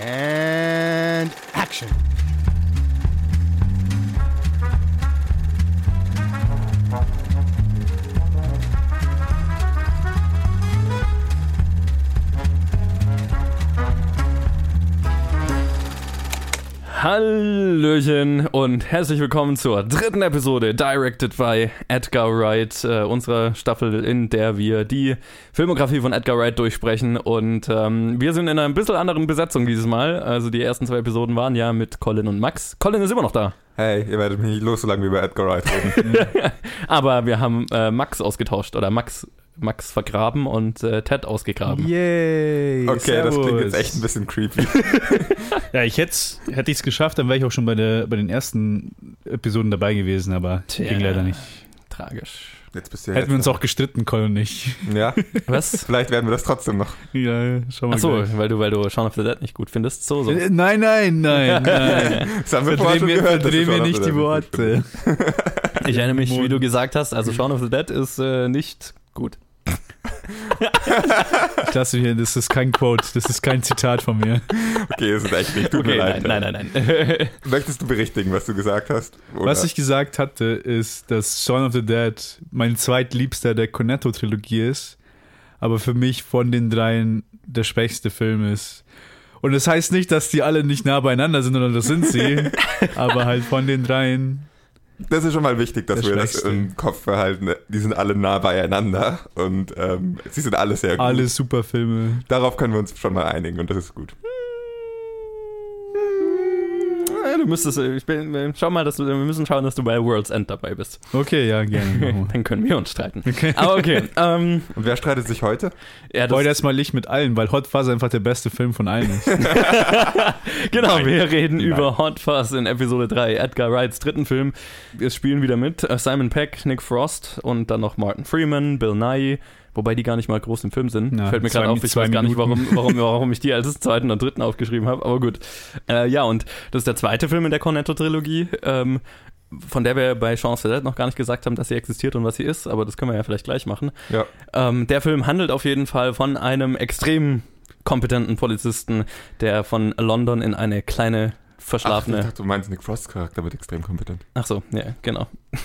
And action. Hallöchen und herzlich willkommen zur dritten Episode Directed by Edgar Wright, äh, unserer Staffel, in der wir die Filmografie von Edgar Wright durchsprechen. Und ähm, wir sind in einer ein bisschen anderen Besetzung dieses Mal. Also die ersten zwei Episoden waren ja mit Colin und Max. Colin ist immer noch da. Hey, ihr werdet mich nicht los, solange wir über Edgar Wright reden. Aber wir haben äh, Max ausgetauscht oder Max Max vergraben und äh, Ted ausgegraben. Yay! Okay, servus. das klingt jetzt echt ein bisschen creepy. Ja, ich hätte hätte ich es geschafft, dann wäre ich auch schon bei, der, bei den ersten Episoden dabei gewesen, aber Tja. ging leider nicht. Tragisch. Jetzt bist du ja Hätten wir uns auch gestritten, Colin und ich. Ja, Was? vielleicht werden wir das trotzdem noch. Ja, schau mal. Achso, gleich. weil du, weil du Shaun of the Dead nicht gut findest. So, so. Äh, Nein, nein, nein, nein. Das haben wir vorher Verdreh schon mir, gehört. dass verdreh du mir schon nicht die Worte. Ich erinnere mich, wie du gesagt hast, also Shaun of the Dead ist äh, nicht gut. Ich lasse hier, das ist kein Quote, das ist kein Zitat von mir. Okay, das ist echt nicht. Tut Okay, mir nein, leid. nein, nein, nein. Möchtest du berichtigen, was du gesagt hast? Oder? Was ich gesagt hatte, ist, dass Shaun of the Dead mein zweitliebster der Cornetto-Trilogie ist, aber für mich von den dreien der schwächste Film ist. Und das heißt nicht, dass die alle nicht nah beieinander sind, sondern das sind sie. aber halt von den dreien. Das ist schon mal wichtig, dass Der wir das im Kopf behalten. Die sind alle nah beieinander und ähm, sie sind alle sehr gut. Alle super Filme. Darauf können wir uns schon mal einigen und das ist gut. Ja, Du müsstest, ich bin, schau mal, dass du, wir müssen schauen, dass du bei World's End dabei bist. Okay, ja, gerne. Dann können wir uns streiten. Okay. Aber okay. Ähm, Und wer streitet sich heute? ja, das, Heute erstmal Licht mit allen, weil Hot Fuzz einfach der beste Film von allen ist. genau, Nein. wir reden Nein. über Hot Fuzz in Episode 3, Edgar Wrights dritten Film. Wir spielen wieder mit äh, Simon Peck, Nick Frost und dann noch Martin Freeman, Bill Nye, wobei die gar nicht mal groß im Film sind. Ja, Fällt mir gerade auf, ich weiß gar nicht, warum, warum, warum ich die als zweiten und dritten aufgeschrieben habe, aber gut. Äh, ja, und das ist der zweite Film in der Cornetto-Trilogie. Ähm, von der wir bei the Dead noch gar nicht gesagt haben, dass sie existiert und was sie ist, aber das können wir ja vielleicht gleich machen. Ja. Ähm, der Film handelt auf jeden Fall von einem extrem kompetenten Polizisten, der von London in eine kleine Ach, ich verschlafene. dachte, du meinst Nick Frosts Charakter wird extrem kompetent. Ach so, ja, genau.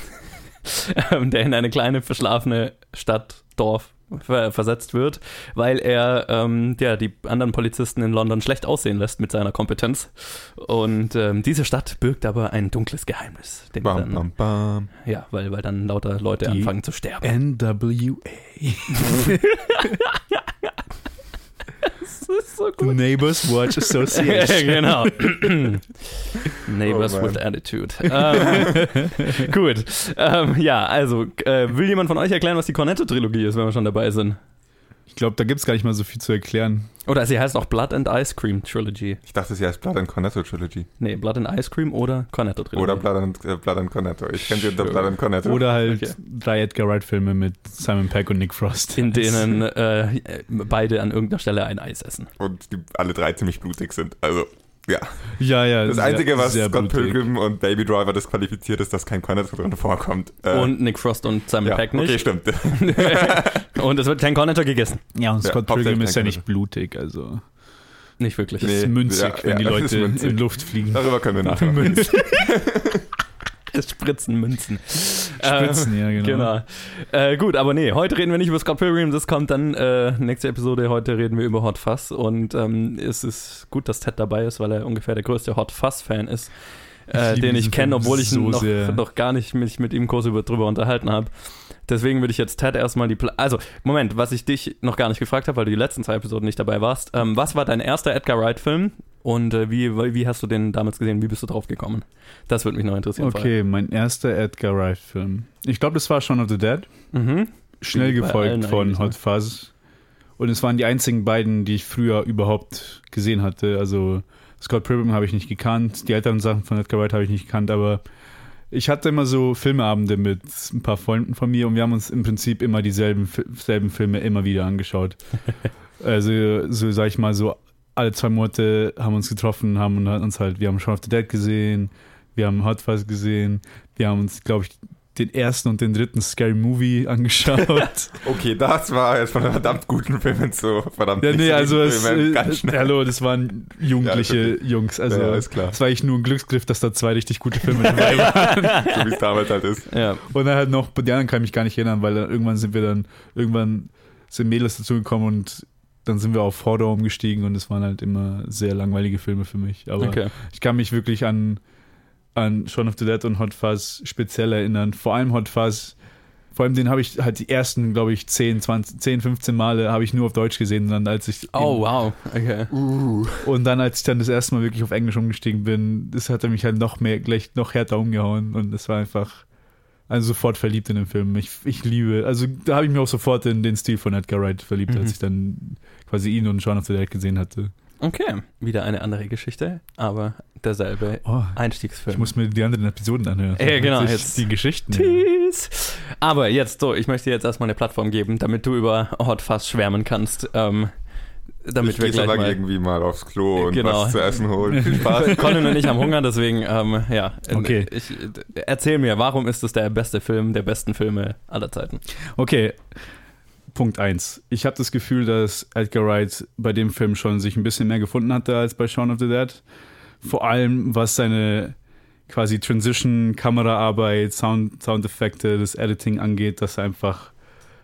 Ähm, der in eine kleine verschlafene Stadt, Dorf ver versetzt wird, weil er ähm, ja, die anderen Polizisten in London schlecht aussehen lässt mit seiner Kompetenz. Und ähm, diese Stadt birgt aber ein dunkles Geheimnis. Bam, dann, bam, bam. Ja, weil, weil dann lauter Leute Die anfangen zu sterben. NWA. Das ist so The Neighbors Watch Association. genau. Neighbors Oh, with Attitude. Ähm, gut. Ähm, ja, also, äh, will jemand von euch erklären, was die Cornetto-Trilogie ist, wenn wir schon dabei sind? Ich glaube, da gibt es gar nicht mal so viel zu erklären. Oder sie heißt auch Blood and Ice Cream Trilogy. Ich dachte, sie heißt Blood and Cornetto Trilogy. Nee, Blood and Ice Cream oder Cornetto Trilogy. Oder Blood and, äh, Blood and Cornetto. Ich kenne sie unter. Blood and Cornetto. Oder halt Okay. drei Edgar Wright-Filme mit Simon Peck und Nick Frost. In denen äh, beide an irgendeiner Stelle ein Eis essen. und die alle drei ziemlich blutig sind. Also, ja. Ja, ja. Das sehr- Einzige, was Scott blutig. Pilgrim und Baby Driver disqualifiziert, ist, dass kein Cornetto drin vorkommt. Äh, Und Nick Frost und Simon ja, Peck okay, nicht. stimmt. und es wird kein Cornetto gegessen. Ja, und Ja, Scott hauptsächlich Pilgrim ist ja nicht blutig, also. Nicht wirklich. Das ist Nee, münzig, ja, wenn ja, die ist Leute münzig. in Luft fliegen. Darüber können wir nachher. Spritzen Münzen. Spritzen, ja, genau. Genau. Äh, gut, aber nee, heute reden wir nicht über Scott Pilgrim, das kommt dann äh, nächste Episode. Heute reden wir über Hot Fuzz und ähm, es ist gut, dass Ted dabei ist, weil er ungefähr der größte Hot Fuzz-Fan ist, äh, Ich den ich kenne, obwohl ich so noch, noch gar nicht mich mit ihm kurz über, drüber unterhalten habe. Deswegen würde ich jetzt Ted erstmal die. Pla also, Moment, was ich dich noch gar nicht gefragt habe, weil du die letzten zwei Episoden nicht dabei warst. Ähm, was war dein erster Edgar Wright-Film und äh, wie, wie hast du den damals gesehen? Wie bist du drauf gekommen? Das würde mich noch interessieren. Okay, mein erster Edgar Wright-Film. Ich glaube, das war Shaun of the Dead. Mhm. Schnell Wie gefolgt von ne? Hot Fuzz. Und es waren die einzigen beiden, die ich früher überhaupt gesehen hatte. Also Scott Pilgrim habe ich nicht gekannt, die älteren Sachen von Edgar Wright habe ich nicht gekannt, aber ich hatte immer so Filmeabende mit ein paar Freunden von mir und wir haben uns im Prinzip immer dieselben selben Filme immer wieder angeschaut. also, so sag ich mal, so alle zwei Monate haben wir uns getroffen, haben uns halt, wir haben Shaun of the Dead gesehen, wir haben Hot Fuzz gesehen, wir haben uns, glaube ich, den ersten und den dritten Scary Movie angeschaut. Okay, das war jetzt von einem verdammt guten Film zu verdammt ja, nee, so also es, Filmen. äh, Ganz schnell. hallo, das waren jugendliche Jungs. Also Ja, ja, ist klar. es war eigentlich nur ein Glücksgriff, dass da zwei richtig gute Filme dabei waren. So wie es damals halt ist. Ja. Und dann halt noch, die anderen kann ich mich gar nicht erinnern, weil dann irgendwann sind wir dann, irgendwann sind Mädels dazugekommen und dann sind wir auf Horror umgestiegen und es waren halt immer sehr langweilige Filme für mich. Aber Okay. ich kann mich wirklich an, an Shaun of the Dead und Hot Fuzz speziell erinnern. Vor allem Hot Fuzz. Vor allem den habe ich halt die ersten, glaube ich, 10, 20, 10, 15 Male habe ich nur auf Deutsch gesehen. Und dann als ich Oh, wow. Okay. und dann als ich dann das erste Mal wirklich auf Englisch umgestiegen bin, das hat er mich halt noch mehr, gleich noch härter umgehauen und es war einfach also sofort verliebt in den Film. Ich, ich liebe, also da habe ich mich auch sofort in den Stil von Edgar Wright verliebt, Mhm. als ich dann quasi ihn und Shaun of the Dead gesehen hatte. Okay. Wieder eine andere Geschichte, aber derselbe Oh, Einstiegsfilm. ich muss mir die anderen Episoden anhören. Ja, genau, Jetzt jetzt- die Geschichten. Tease. Aber jetzt so, ich möchte dir jetzt erstmal eine Plattform geben, damit du über Hot Fuzz schwärmen kannst. Ähm, damit ich wir gleich mal. irgendwie mal aufs Klo und Genau. was zu essen holen. Viel Spaß. Colin und ich haben Hunger, deswegen, ähm, ja. Okay. Ich, erzähl mir, warum ist es der beste Film der besten Filme aller Zeiten? Okay, Punkt 1. Ich habe das Gefühl, dass Edgar Wright bei dem Film schon sich ein bisschen mehr gefunden hatte als bei Shaun of the Dead. Vor allem, was seine quasi Transition, Kameraarbeit, Sound, Soundeffekte, das Editing angeht, dass er einfach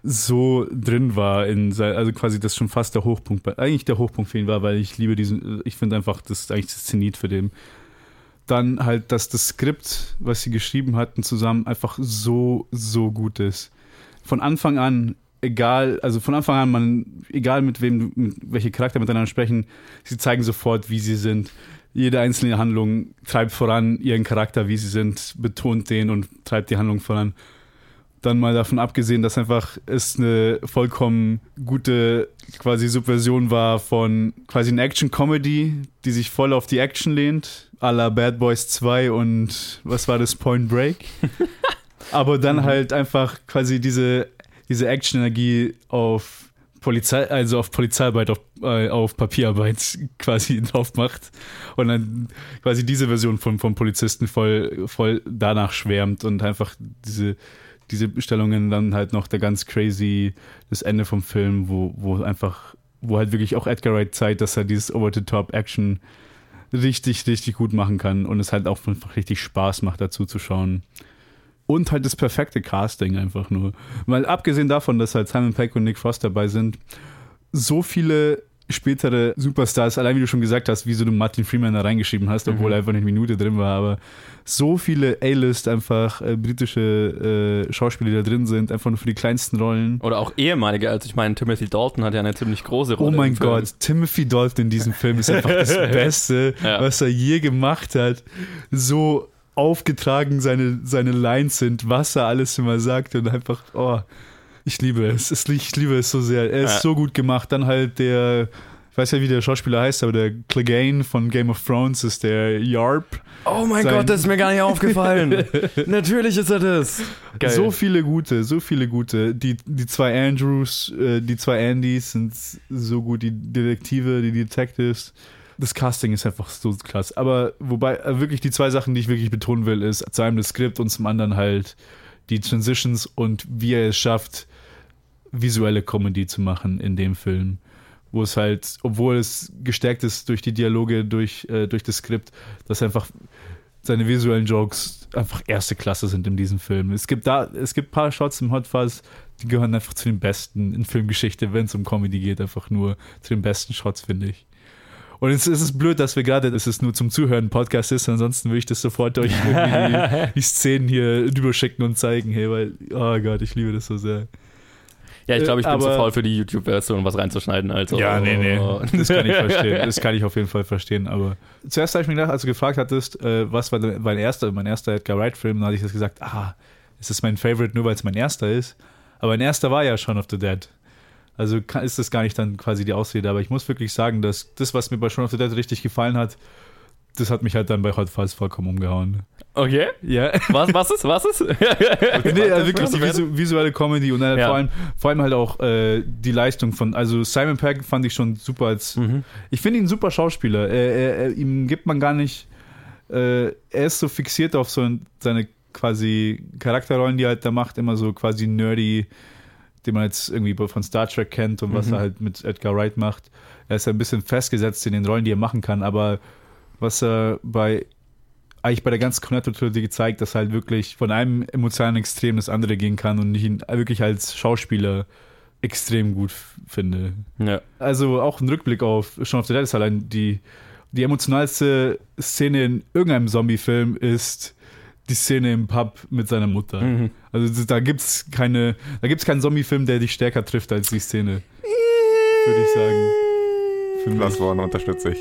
so drin war in sein, also quasi das schon fast der Hochpunkt, eigentlich der Hochpunkt für ihn war, weil ich liebe diesen, ich finde einfach, das ist eigentlich das Zenit für den. Dann halt, dass das Skript, was sie geschrieben hatten, zusammen einfach so, so gut ist. Von Anfang an, egal, also von Anfang an, man, egal mit wem, du- mit welche Charakter miteinander sprechen, sie zeigen sofort, wie sie sind. Jede einzelne Handlung treibt voran ihren Charakter, wie sie sind, betont den und treibt die Handlung voran. Dann mal davon abgesehen, dass einfach es eine vollkommen gute quasi Subversion war von quasi einer Action-Comedy, die sich voll auf die Action lehnt, à la Bad Boys 2 und was war das, Point Break. Aber dann halt einfach quasi diese, diese Action-Energie auf Polizei, also auf Polizeiarbeit, auf, äh, auf Papierarbeit quasi drauf macht und dann quasi diese Version von, vom Polizisten voll, voll danach schwärmt und einfach diese, diese Stellungen dann halt noch der ganz crazy, das Ende vom Film, wo, wo einfach, wo halt wirklich auch Edgar Wright zeigt, dass er dieses Over-the-Top-Action richtig, richtig gut machen kann und es halt auch einfach richtig Spaß macht, dazu zu schauen. Und halt das perfekte Casting einfach nur. Weil abgesehen davon, dass halt Simon Peck und Nick Frost dabei sind, so viele spätere Superstars, allein wie du schon gesagt hast, wieso du Martin Freeman da reingeschrieben hast, obwohl Mhm. er einfach eine Minute drin war, aber so viele A-List einfach äh, britische äh, Schauspieler, die da drin sind, einfach nur für die kleinsten Rollen. Oder auch ehemalige, also ich meine, Timothy Dalton hat ja eine ziemlich große Rolle. Oh mein. Gott, Timothy Dalton in diesem Film ist einfach das Beste, Ja. was er je gemacht hat. So aufgetragen seine, seine Lines sind, was er alles immer sagt und einfach, oh, ich liebe es. es ich liebe es so sehr. Er ist Ja. so gut gemacht. Dann halt der, ich weiß ja, wie der Schauspieler heißt, aber der Clegane von Game of Thrones ist der Yarp. Oh mein Sein- Gott, das ist mir gar nicht aufgefallen. Natürlich ist er das. Geil. So viele gute, so viele gute. Die, die zwei Andrews, äh, die zwei Andys sind so gut, die Detektive, die Detectives. Das Casting ist einfach so krass. Aber wobei äh, wirklich die zwei Sachen, die ich wirklich betonen will, ist zu einem das Skript und zum anderen halt die Transitions und wie er es schafft, visuelle Comedy zu machen in dem Film. Wo es halt, obwohl es gestärkt ist durch die Dialoge, durch, äh, durch das Skript, dass einfach seine visuellen Jokes einfach erste Klasse sind in diesem Film. Es gibt da, es gibt ein paar Shots im Hot Fuzz, die gehören einfach zu den besten in Filmgeschichte, wenn es um Comedy geht, einfach nur zu den besten Shots, finde ich. Und es ist blöd, dass wir gerade, dass es nur zum Zuhören Podcast ist, ansonsten würde ich das sofort euch irgendwie die, die Szenen hier rüberschicken und zeigen, hey, weil, oh Gott, ich liebe das so sehr. Ja, ich glaube, ich bin Aber- zu faul für die YouTube-Version, was reinzuschneiden. Also. Das kann ich verstehen. Das kann ich auf jeden Fall verstehen. Aber zuerst habe ich mir gedacht, als du gefragt hattest, äh, was war mein erster, mein erster Edgar Wright-Film, dann hatte ich das gesagt, ah, es ist mein Favorite, nur weil es mein erster ist. Aber mein erster war ja Shaun of the Dead. Also kann, ist das gar nicht dann quasi die Ausrede. Aber ich muss wirklich sagen, dass das, was mir bei Shaun of the Dead richtig gefallen hat, das hat mich halt dann bei Hot Fuzz vollkommen umgehauen. Okay. Ja. Was, was ist? Was ist? Nee, also wirklich die visu visuelle Comedy und dann Ja. vor, allem, vor allem halt auch äh, die Leistung von, also Simon Pegg fand ich schon super als, Mhm. ich finde ihn ein super Schauspieler. Er, er, er, ihm gibt man gar nicht, äh, er ist so fixiert auf so ein, seine quasi Charakterrollen, die er halt da macht, immer so quasi nerdy, den man jetzt irgendwie von Star Trek kennt und was Mhm. er halt mit Edgar Wright macht. Er ist ein bisschen festgesetzt in den Rollen, die er machen kann, aber was er bei eigentlich bei der ganzen Cornetto-Trilogie gezeigt, dass er halt wirklich von einem emotionalen Extrem das andere gehen kann und ich ihn wirklich als Schauspieler extrem gut finde. Ja. Also auch ein Rückblick auf Shaun of the Dead ist allein die, die emotionalste Szene in irgendeinem Zombie-Film ist die Szene im Pub mit seiner Mutter. Mhm. Also da gibt's keine, da gibt's keinen Zombie-Film, der dich stärker trifft als die Szene. Würde ich sagen. Für mich. Das Warner unterstütze ich.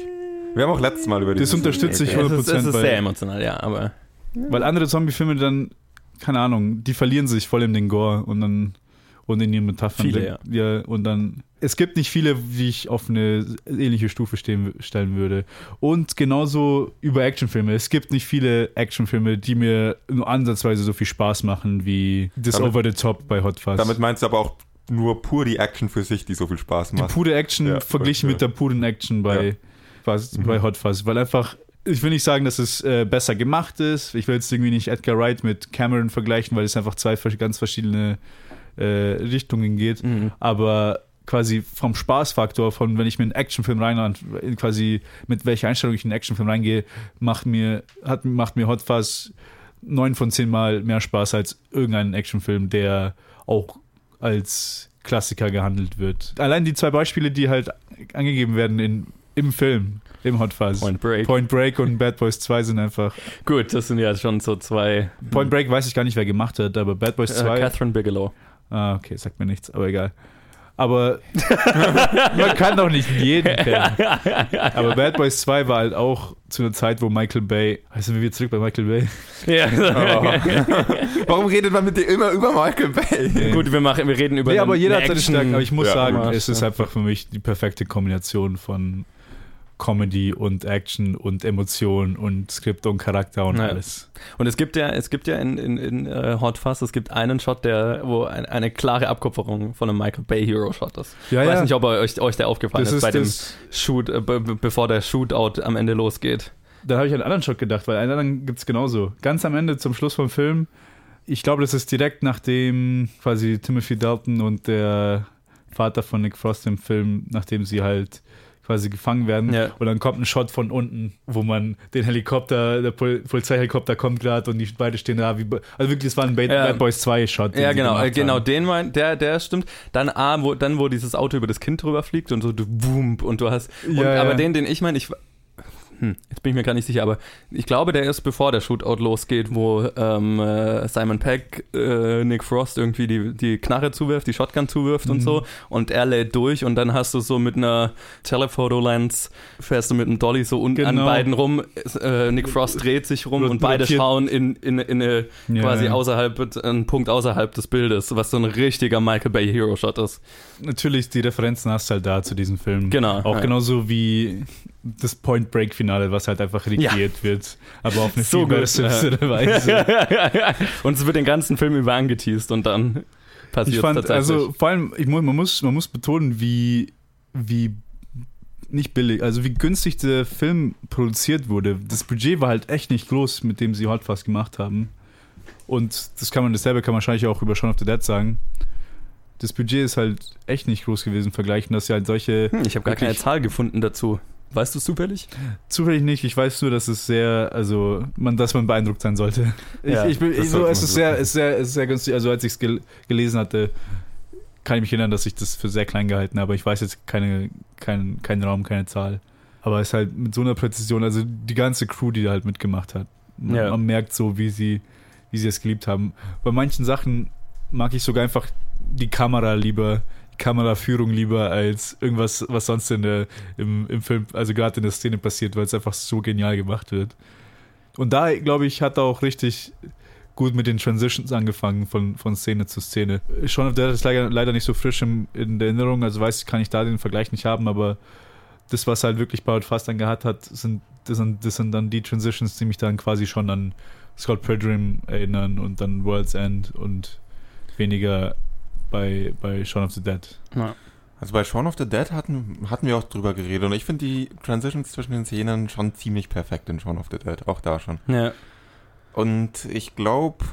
Wir haben auch letztes Mal über Das dieses- unterstütze ich Es ist, 100%, es ist weil- sehr emotional, ja, aber. Weil andere Zombie-Filme dann, keine Ahnung, die verlieren sich voll in den Gore und dann und in ihren Metaphern. Viele, ja. Und dann, es gibt nicht viele, die ich auf eine ähnliche Stufe stehen, stellen würde. Und genauso über Actionfilme. Es gibt nicht viele Actionfilme, die mir nur ansatzweise so viel Spaß machen wie das Damit- Over the Top bei Hot Fuzz. Damit meinst du aber auch nur pur die Action für sich, die so viel Spaß die macht. pure Action Ja, verglichen okay. mit der puren Action bei, Ja. Fuzz, Mhm. bei Hot Fuzz. Weil einfach, ich will nicht sagen, dass es äh, besser gemacht ist. Ich will jetzt irgendwie nicht Edgar Wright mit Cameron vergleichen, weil es einfach zwei ganz verschiedene äh, Richtungen geht. Mhm. Aber quasi vom Spaßfaktor, von wenn ich mir einen Actionfilm rein, quasi mit welcher Einstellung ich in einen Actionfilm reingehe, macht mir, hat, macht mir Hot Fuzz neun von zehn Mal mehr Spaß als irgendein Actionfilm, der auch als Klassiker gehandelt wird. Allein die zwei Beispiele, die halt angegeben werden in, im Film, im Hot Fuzz. Point Break. Point Break und Bad Boys 2 sind einfach. Gut, das sind ja schon so zwei. Point Break weiß ich gar nicht, wer gemacht hat, aber Bad Boys Äh, 2. Catherine Bigelow. Ah, okay, sagt mir nichts, aber egal. Aber man kann doch nicht jeden kennen. Aber Bad Boys 2 war halt auch zu einer Zeit, wo Michael Bay. Du, wie wir zurück bei Michael Bay? Ja. Warum redet man mit dir immer über Michael Bay? Gut, wir, machen, wir reden über. Nee, eine- aber jeder eine hat seine Action- Stärken. Aber ich muss Ja, sagen, ja. es ist einfach für mich die perfekte Kombination von Comedy und Action und Emotion und Skript und Charakter und Ja. alles. Und es gibt ja, es gibt ja in, in, in äh, Hot Fuzz, es gibt einen Shot, der, wo ein, eine klare Abkupferung von einem Michael Bay Hero Shot ist. Ja, Ich weiß nicht, ob euch, euch der aufgefallen das ist, bei dem Shoot, äh, be- bevor der Shootout am Ende losgeht. Da habe ich an einen anderen Shot gedacht, weil einen anderen gibt es genauso. Ganz am Ende, zum Schluss vom Film, ich glaube, das ist direkt nachdem quasi Timothy Dalton und der Vater von Nick Frost im Film, nachdem sie halt quasi gefangen werden. Ja. Und dann kommt ein Shot von unten, wo man den Helikopter, der Pol Polizeihelikopter kommt gerade und die beide stehen da. Wie, also wirklich, das war ein Bad, Ja. Bad Boys 2 Shot. Ja, genau, äh, genau, haben. den mein, der, der stimmt. Dann A, wo, dann, wo dieses Auto über das Kind drüber fliegt und so, du boom, und du hast. Und, ja. Aber den, den ich meine, ich. Hm, jetzt bin ich mir gar nicht sicher, aber ich glaube, der ist bevor der Shootout losgeht, wo ähm, äh, Simon Peck äh, Nick Frost irgendwie die, die Knarre zuwirft, die Shotgun zuwirft und Mhm. so und er lädt durch und dann hast du so mit einer Telephoto-Lens, fährst du mit einem Dolly so unten an Genau. beiden rum, äh, Nick Frost dreht sich rum und beide schauen in, in, in eine Ja, quasi ja. außerhalb, ein Punkt außerhalb des Bildes, was so ein richtiger Michael Bay Hero Shot ist. Natürlich, die Referenzen hast du halt da zu diesem Film. Genau. Auch ja. genauso wie das Point Break Finale, was halt einfach regiert wird, aber auf eine So viel gut, bessere Weise. und es wird den ganzen Film über angeteased und dann passiert Ich fand, tatsächlich. also vor allem, ich, man, muss, man muss betonen, wie, wie nicht billig, also wie günstig der Film produziert wurde. Das Budget war halt echt nicht groß, mit dem sie Hot Fuzz gemacht haben. Und das kann man, dasselbe kann man wahrscheinlich auch über Shaun of the Dead sagen. Das Budget ist halt echt nicht groß gewesen im Vergleich, und dass sie halt solche hm, ich habe gar keine Zahl gefunden dazu. Weißt du es zufällig? Zufällig nicht, ich weiß nur, dass es sehr, also man, dass man beeindruckt sein sollte. Ja, ich, ich bin, das so, es ist sehr, wirklich. es ist sehr, es ist sehr günstig. Also als ich es gel gelesen hatte, kann ich mich erinnern, dass ich das für sehr klein gehalten habe. Ich weiß jetzt keine, keinen keinen Raum, keine Zahl. Aber es ist halt mit so einer Präzision, also die ganze Crew, die da halt mitgemacht hat. Man, Ja. man merkt so, wie sie, wie sie es geliebt haben. Bei manchen Sachen mag ich sogar einfach die Kamera lieber, Kameraführung lieber als irgendwas, was sonst in der, im, im Film, also gerade in der Szene passiert, weil es einfach so genial gemacht wird. Und da, glaube ich, hat er auch richtig gut mit den Transitions angefangen von, von Szene zu Szene. Of the Dead ist leider, leider nicht so frisch im, in der Erinnerung, also weiß ich, kann ich da den Vergleich nicht haben, aber das, was halt wirklich Bart Fast dann gehabt hat, sind das, sind, das sind dann die Transitions, die mich dann quasi schon an Scott Pilgrim erinnern und dann World's End und weniger bei, bei Shaun of the Dead. Also bei Shaun of the Dead hatten, hatten wir auch drüber geredet und ich finde die Transitions zwischen den Szenen schon ziemlich perfekt in Shaun of the Dead, auch da schon. Ja. Und ich glaube,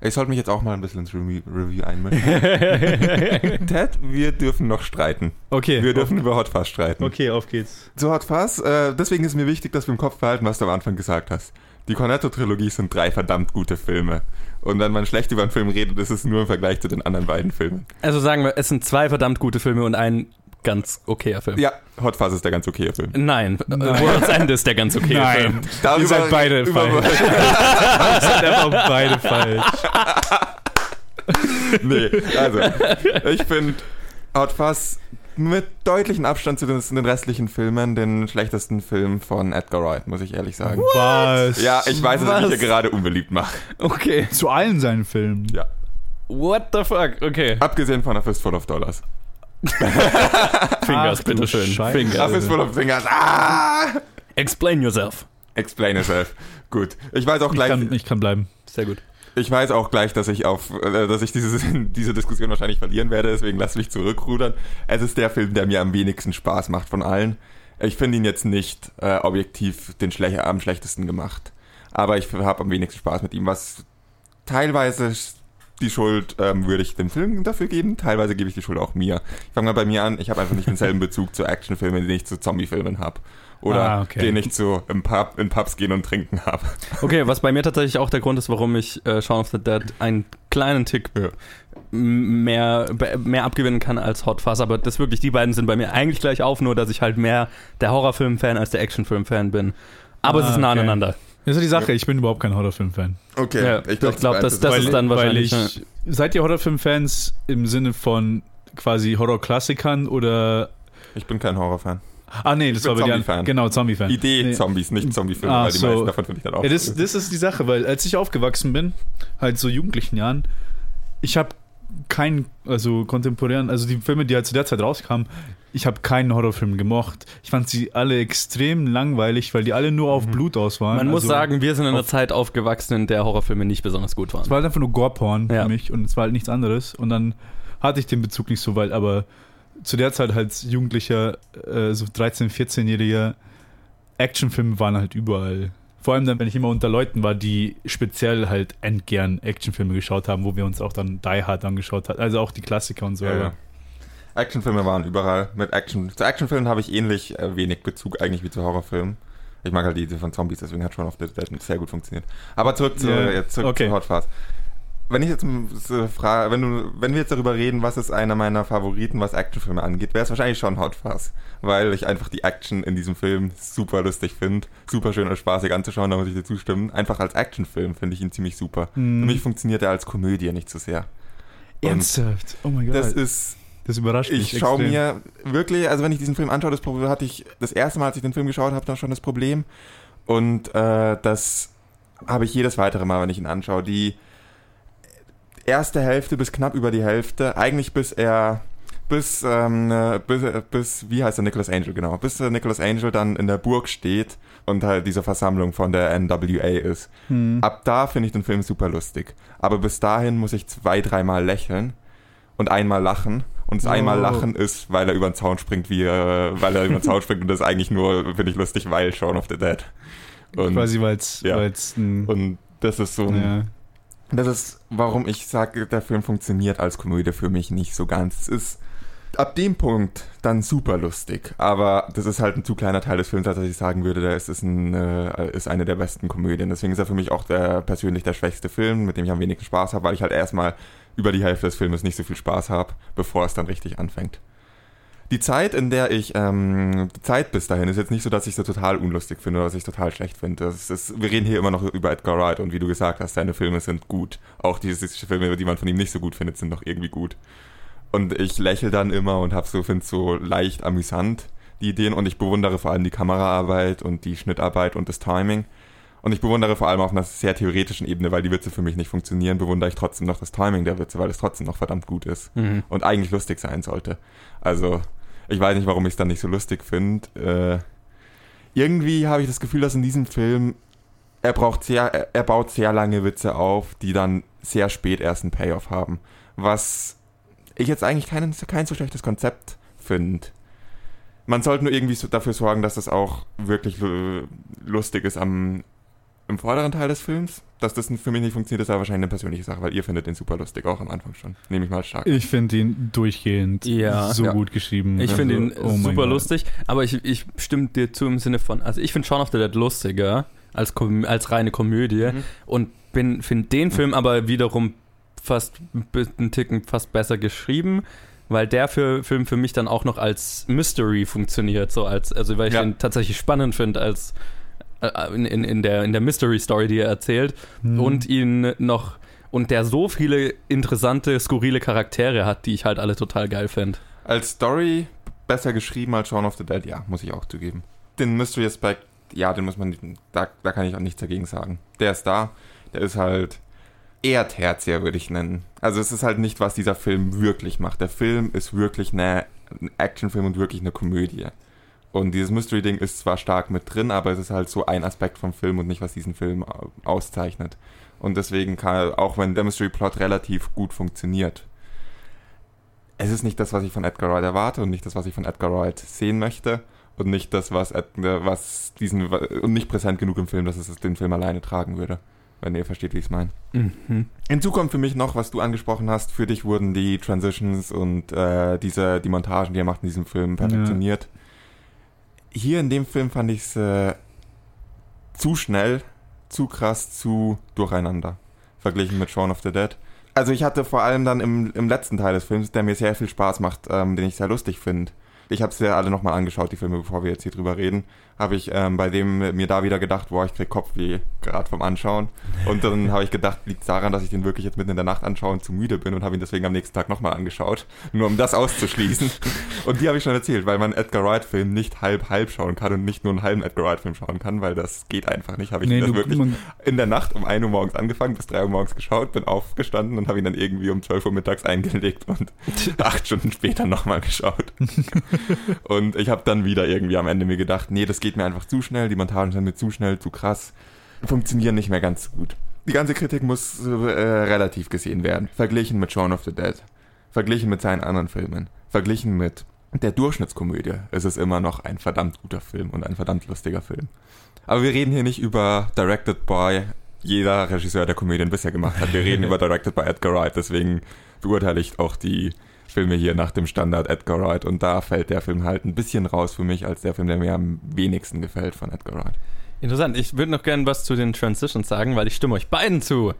ich sollte mich jetzt auch mal ein bisschen ins Review, Review einmischen. Ted, wir dürfen noch streiten. Okay. Wir dürfen über Hot Fuzz streiten. Okay, auf geht's. Zu Hot Fuzz, äh, deswegen ist mir wichtig, dass wir im Kopf behalten, was du am Anfang gesagt hast. Die Cornetto-Trilogie sind drei verdammt gute Filme. Und wenn man schlecht über einen Film redet, ist es nur im Vergleich zu den anderen beiden Filmen. Also sagen wir, es sind zwei verdammt gute Filme und ein ganz okayer Film. Ja, Hot Fuzz ist der ganz okay Film. Nein, Nein. World's End ist der ganz okay Film. Darüber- Ihr seid beide über- falsch. Ihr seid einfach beide falsch. nee, also, ich finde Hot Fuzz mit deutlichem Abstand zu den, den restlichen Filmen den schlechtesten Film von Edgar Wright, muss ich ehrlich sagen. Was? Ja, ich weiß, dass ich Was? mich hier gerade unbeliebt mache. Okay. Zu allen seinen Filmen. Ja. What the fuck? Okay. Abgesehen von A Fistful of Dollars. Fingers, Ach bitteschön. Scheiße. A Fingers. Fistful of Fingers. Ah! Explain yourself. Explain yourself. Gut. Ich weiß auch Ich gleich, kann, ich kann bleiben. Sehr gut. Ich weiß auch gleich, dass ich auf, äh, dass ich diese, diese Diskussion wahrscheinlich verlieren werde, deswegen lass mich zurückrudern. Es ist der Film, der mir am wenigsten Spaß macht von allen. Ich finde ihn jetzt nicht äh, objektiv den Schle am schlechtesten gemacht. Aber ich habe am wenigsten Spaß mit ihm, was teilweise die Schuld ähm, würde ich dem Film dafür geben, teilweise gebe ich die Schuld auch mir. Ich fange mal bei mir an, ich habe einfach nicht denselben Bezug zu Actionfilmen, den ich zu Zombiefilmen habe. Oder Ah, okay. den ich zu im Pub, in Pubs gehen und trinken habe. Okay, was bei mir tatsächlich auch der Grund ist, warum ich äh, Shaun of the Dead einen kleinen Tick Ja. mehr, mehr abgewinnen kann als Hot Fuzz, aber das wirklich, die beiden sind bei mir eigentlich gleich auf, nur dass ich halt mehr der Horrorfilm-Fan als der Actionfilm-Fan bin. Aber es Ah, ist nah okay. aneinander. Das ist die Sache, ich bin überhaupt kein Horrorfilm-Fan. Okay, Ja, ich glaub, das- das- weil, ist dann weil wahrscheinlich, ich, Seid ihr Horrorfilm-Fans im Sinne von quasi Horrorklassikern oder. Ich bin kein Horrorfan. Ah, nee, das war bei. Zombie-Fan. Genau, Zombie-Fan. Idee Nee. Zombies, nicht Zombiefilme, Ah, weil die so. meisten davon finde ich dann auch. Ja, das, das ist die Sache, weil als ich aufgewachsen bin, halt so jugendlichen Jahren, ich habe keinen, also kontemporären, also die Filme, die halt zu der Zeit rauskamen, ich habe keinen Horrorfilm gemocht. Ich fand sie alle extrem langweilig, weil die alle nur auf Blut aus waren. Man muss also, sagen, wir sind in einer auf- Zeit aufgewachsen, in der Horrorfilme nicht besonders gut Es waren. war halt einfach nur Gore-Porn Ja. für mich und es war halt nichts anderes. Und dann hatte ich den Bezug nicht so weit, aber zu der Zeit als Jugendlicher, äh, so 13-, 14-Jähriger, Actionfilme waren halt überall. Vor allem dann, wenn ich immer unter Leuten war, die speziell halt endgern Actionfilme geschaut haben, wo wir uns auch dann Die Hard angeschaut haben. Also auch die Klassiker und so. Ja, ja. Actionfilme waren überall. Mit Action. Zu Actionfilmen habe ich ähnlich äh, wenig Bezug eigentlich wie zu Horrorfilmen. Ich mag halt die von Zombies, deswegen hat schon auf der Dead sehr gut funktioniert. Aber zurück zu, Ja, zurück okay. zu Hot Fuzz. Wenn ich jetzt so frage, wenn du, wenn wir jetzt darüber reden, was ist einer meiner Favoriten, was Actionfilme angeht, wäre es wahrscheinlich schon Hot Fuzz, weil ich einfach die Action in diesem Film super lustig finde, super schön und spaßig anzuschauen, da muss ich dir zustimmen. Einfach als Actionfilm finde ich ihn ziemlich super. Hm. Für mich funktioniert er als Komödie nicht so sehr. Und Ernsthaft? Oh mein Gott. Das Das, ist überrascht mich. ich schaue mir wirklich, also wenn ich diesen Film anschaue, das Problem hatte ich das erste Mal, als ich den Film geschaut habe, dann schon das Problem. Und äh, das habe ich jedes weitere Mal, wenn ich ihn anschaue. Die erste Hälfte bis knapp über die Hälfte, eigentlich bis er, bis, ähm, äh, bis, äh, bis, wie heißt der Nicholas Angel, genau, bis äh, Nicholas Angel dann in der Burg steht und halt diese Versammlung von der NWA ist. Hm. Ab da finde ich den Film super lustig. Aber bis dahin muss ich zwei, dreimal lächeln und einmal lachen. Und das Oh. einmal lachen ist, weil er über den Zaun springt, wie äh, weil er über den Zaun springt und das ist eigentlich nur, finde ich lustig, weil Shaun of the Dead. Und, Quasi, weil es ja. ein. und das ist so ein, ja. Das ist, warum ich sage, der Film funktioniert als Komödie für mich nicht so ganz. Es ist ab dem Punkt dann super lustig, aber das ist halt ein zu kleiner Teil des Films, als dass ich sagen würde, der ist, ist, ein, äh, ist eine der besten Komödien. Deswegen ist er für mich auch der persönlich der schwächste Film, mit dem ich am wenigsten Spaß habe, weil ich halt erstmal über die Hälfte des Filmes nicht so viel Spaß habe, bevor es dann richtig anfängt. Die Zeit, in der ich, ähm, die Zeit bis dahin ist jetzt nicht so, dass ich so total unlustig finde oder dass ich total schlecht finde. Wir reden hier immer noch über Edgar Wright und wie du gesagt hast, seine Filme sind gut. Auch diese Filme, die man von ihm nicht so gut findet, sind noch irgendwie gut. Und ich lächle dann immer und so, finde so leicht amüsant die Ideen und ich bewundere vor allem die Kameraarbeit und die Schnittarbeit und das Timing. Und ich bewundere vor allem auf einer sehr theoretischen Ebene, weil die Witze für mich nicht funktionieren, bewundere ich trotzdem noch das Timing der Witze, weil es trotzdem noch verdammt gut ist Mhm. und eigentlich lustig sein sollte. Also, ich weiß nicht, warum ich es dann nicht so lustig finde. Äh, irgendwie habe ich das Gefühl, dass in diesem Film er braucht sehr, er, baut sehr lange Witze auf, die dann sehr spät erst einen Payoff haben. Was ich jetzt eigentlich kein, kein so schlechtes Konzept finde. Man sollte nur irgendwie so dafür sorgen, dass es auch wirklich lu- lustig ist am, im vorderen Teil des Films. Dass das für mich nicht funktioniert, ist aber wahrscheinlich eine persönliche Sache, weil ihr findet den super lustig, auch am Anfang schon. Nehme ich mal stark. Ich finde ihn durchgehend Ja. so Ja. gut geschrieben. Ich finde ihn Also, oh mein super lustig, aber ich, ich stimme dir zu im Sinne von, also ich finde Shaun of the Dead lustiger als, als reine Komödie Mhm. und bin finde den Film aber wiederum fast einen Ticken fast besser geschrieben, weil der für, Film für mich dann auch noch als Mystery funktioniert, so als also weil ich Ja. den tatsächlich spannend finde als in, in, in der in der Mystery Story, die er erzählt Hm. und ihn noch und der so viele interessante skurrile Charaktere hat, die ich halt alle total geil finde. Als Story besser geschrieben als Shaun of the Dead, ja, muss ich auch zugeben. Den Mystery-Aspekt, ja, den muss man, da, da kann ich auch nichts dagegen sagen. Der ist da, der ist halt eher tertiär, würde ich nennen. Also es ist halt nicht, was dieser Film wirklich macht. Der Film ist wirklich eine, ein Actionfilm und wirklich eine Komödie. Und dieses Mystery-Ding ist zwar stark mit drin, aber es ist halt so ein Aspekt vom Film und nicht, was diesen Film au- auszeichnet. Und deswegen kann, auch wenn der Mystery-Plot relativ gut funktioniert, es ist nicht das, was ich von Edgar Wright erwarte und nicht das, was ich von Edgar Wright sehen möchte und nicht das, was, Ed, was diesen und nicht präsent genug im Film, dass es den Film alleine tragen würde. Wenn ihr versteht, wie ich es meine. Mhm. Hinzu kommt für mich noch, was du angesprochen hast. Für dich wurden die Transitions und äh, diese, die Montagen, die er macht in diesem Film, perfektioniert. Hier in dem Film fand ich es äh, zu schnell, zu krass, zu durcheinander. Verglichen mit Shaun of the Dead. Also ich hatte vor allem dann im, im letzten Teil des Films, der mir sehr viel Spaß macht, ähm, den ich sehr lustig finde. Ich habe es ja alle nochmal angeschaut, die Filme, bevor wir jetzt hier drüber reden. Habe ich ähm, bei dem mir da wieder gedacht, boah, ich krieg Kopfweh gerade vom Anschauen. Und dann habe ich gedacht, liegt daran, dass ich den wirklich jetzt mitten in der Nacht anschaue und zu müde bin und habe ihn deswegen am nächsten Tag nochmal angeschaut, nur um das auszuschließen. und die habe ich schon erzählt, weil man Edgar Wright-Film nicht halb-halb schauen kann und nicht nur einen halben Edgar Wright-Film schauen kann, weil das geht einfach nicht. Habe ich Nee, das wirklich in der Nacht um 1 Uhr morgens angefangen, bis 3 Uhr morgens geschaut, bin aufgestanden und habe ihn dann irgendwie um 12 Uhr mittags eingelegt und acht Stunden später nochmal geschaut. und ich habe dann wieder irgendwie am Ende mir gedacht, nee, das geht mir einfach zu schnell, die Montagen sind mir zu schnell, zu krass, funktionieren nicht mehr ganz so gut. Die ganze Kritik muss äh, relativ gesehen werden. Verglichen mit Shaun of the Dead, verglichen mit seinen anderen Filmen, verglichen mit der Durchschnittskomödie ist es immer noch ein verdammt guter Film und ein verdammt lustiger Film. Aber wir reden hier nicht über Directed by jeder Regisseur, der Komödien bisher gemacht hat. Wir reden über Directed by Edgar Wright, deswegen beurteile ich auch die Filme hier nach dem Standard Edgar Wright und da fällt der Film halt ein bisschen raus für mich als der Film, der mir am wenigsten gefällt von Edgar Wright. Interessant. Ich würde noch gerne was zu den Transitions sagen, weil ich stimme euch beiden zu.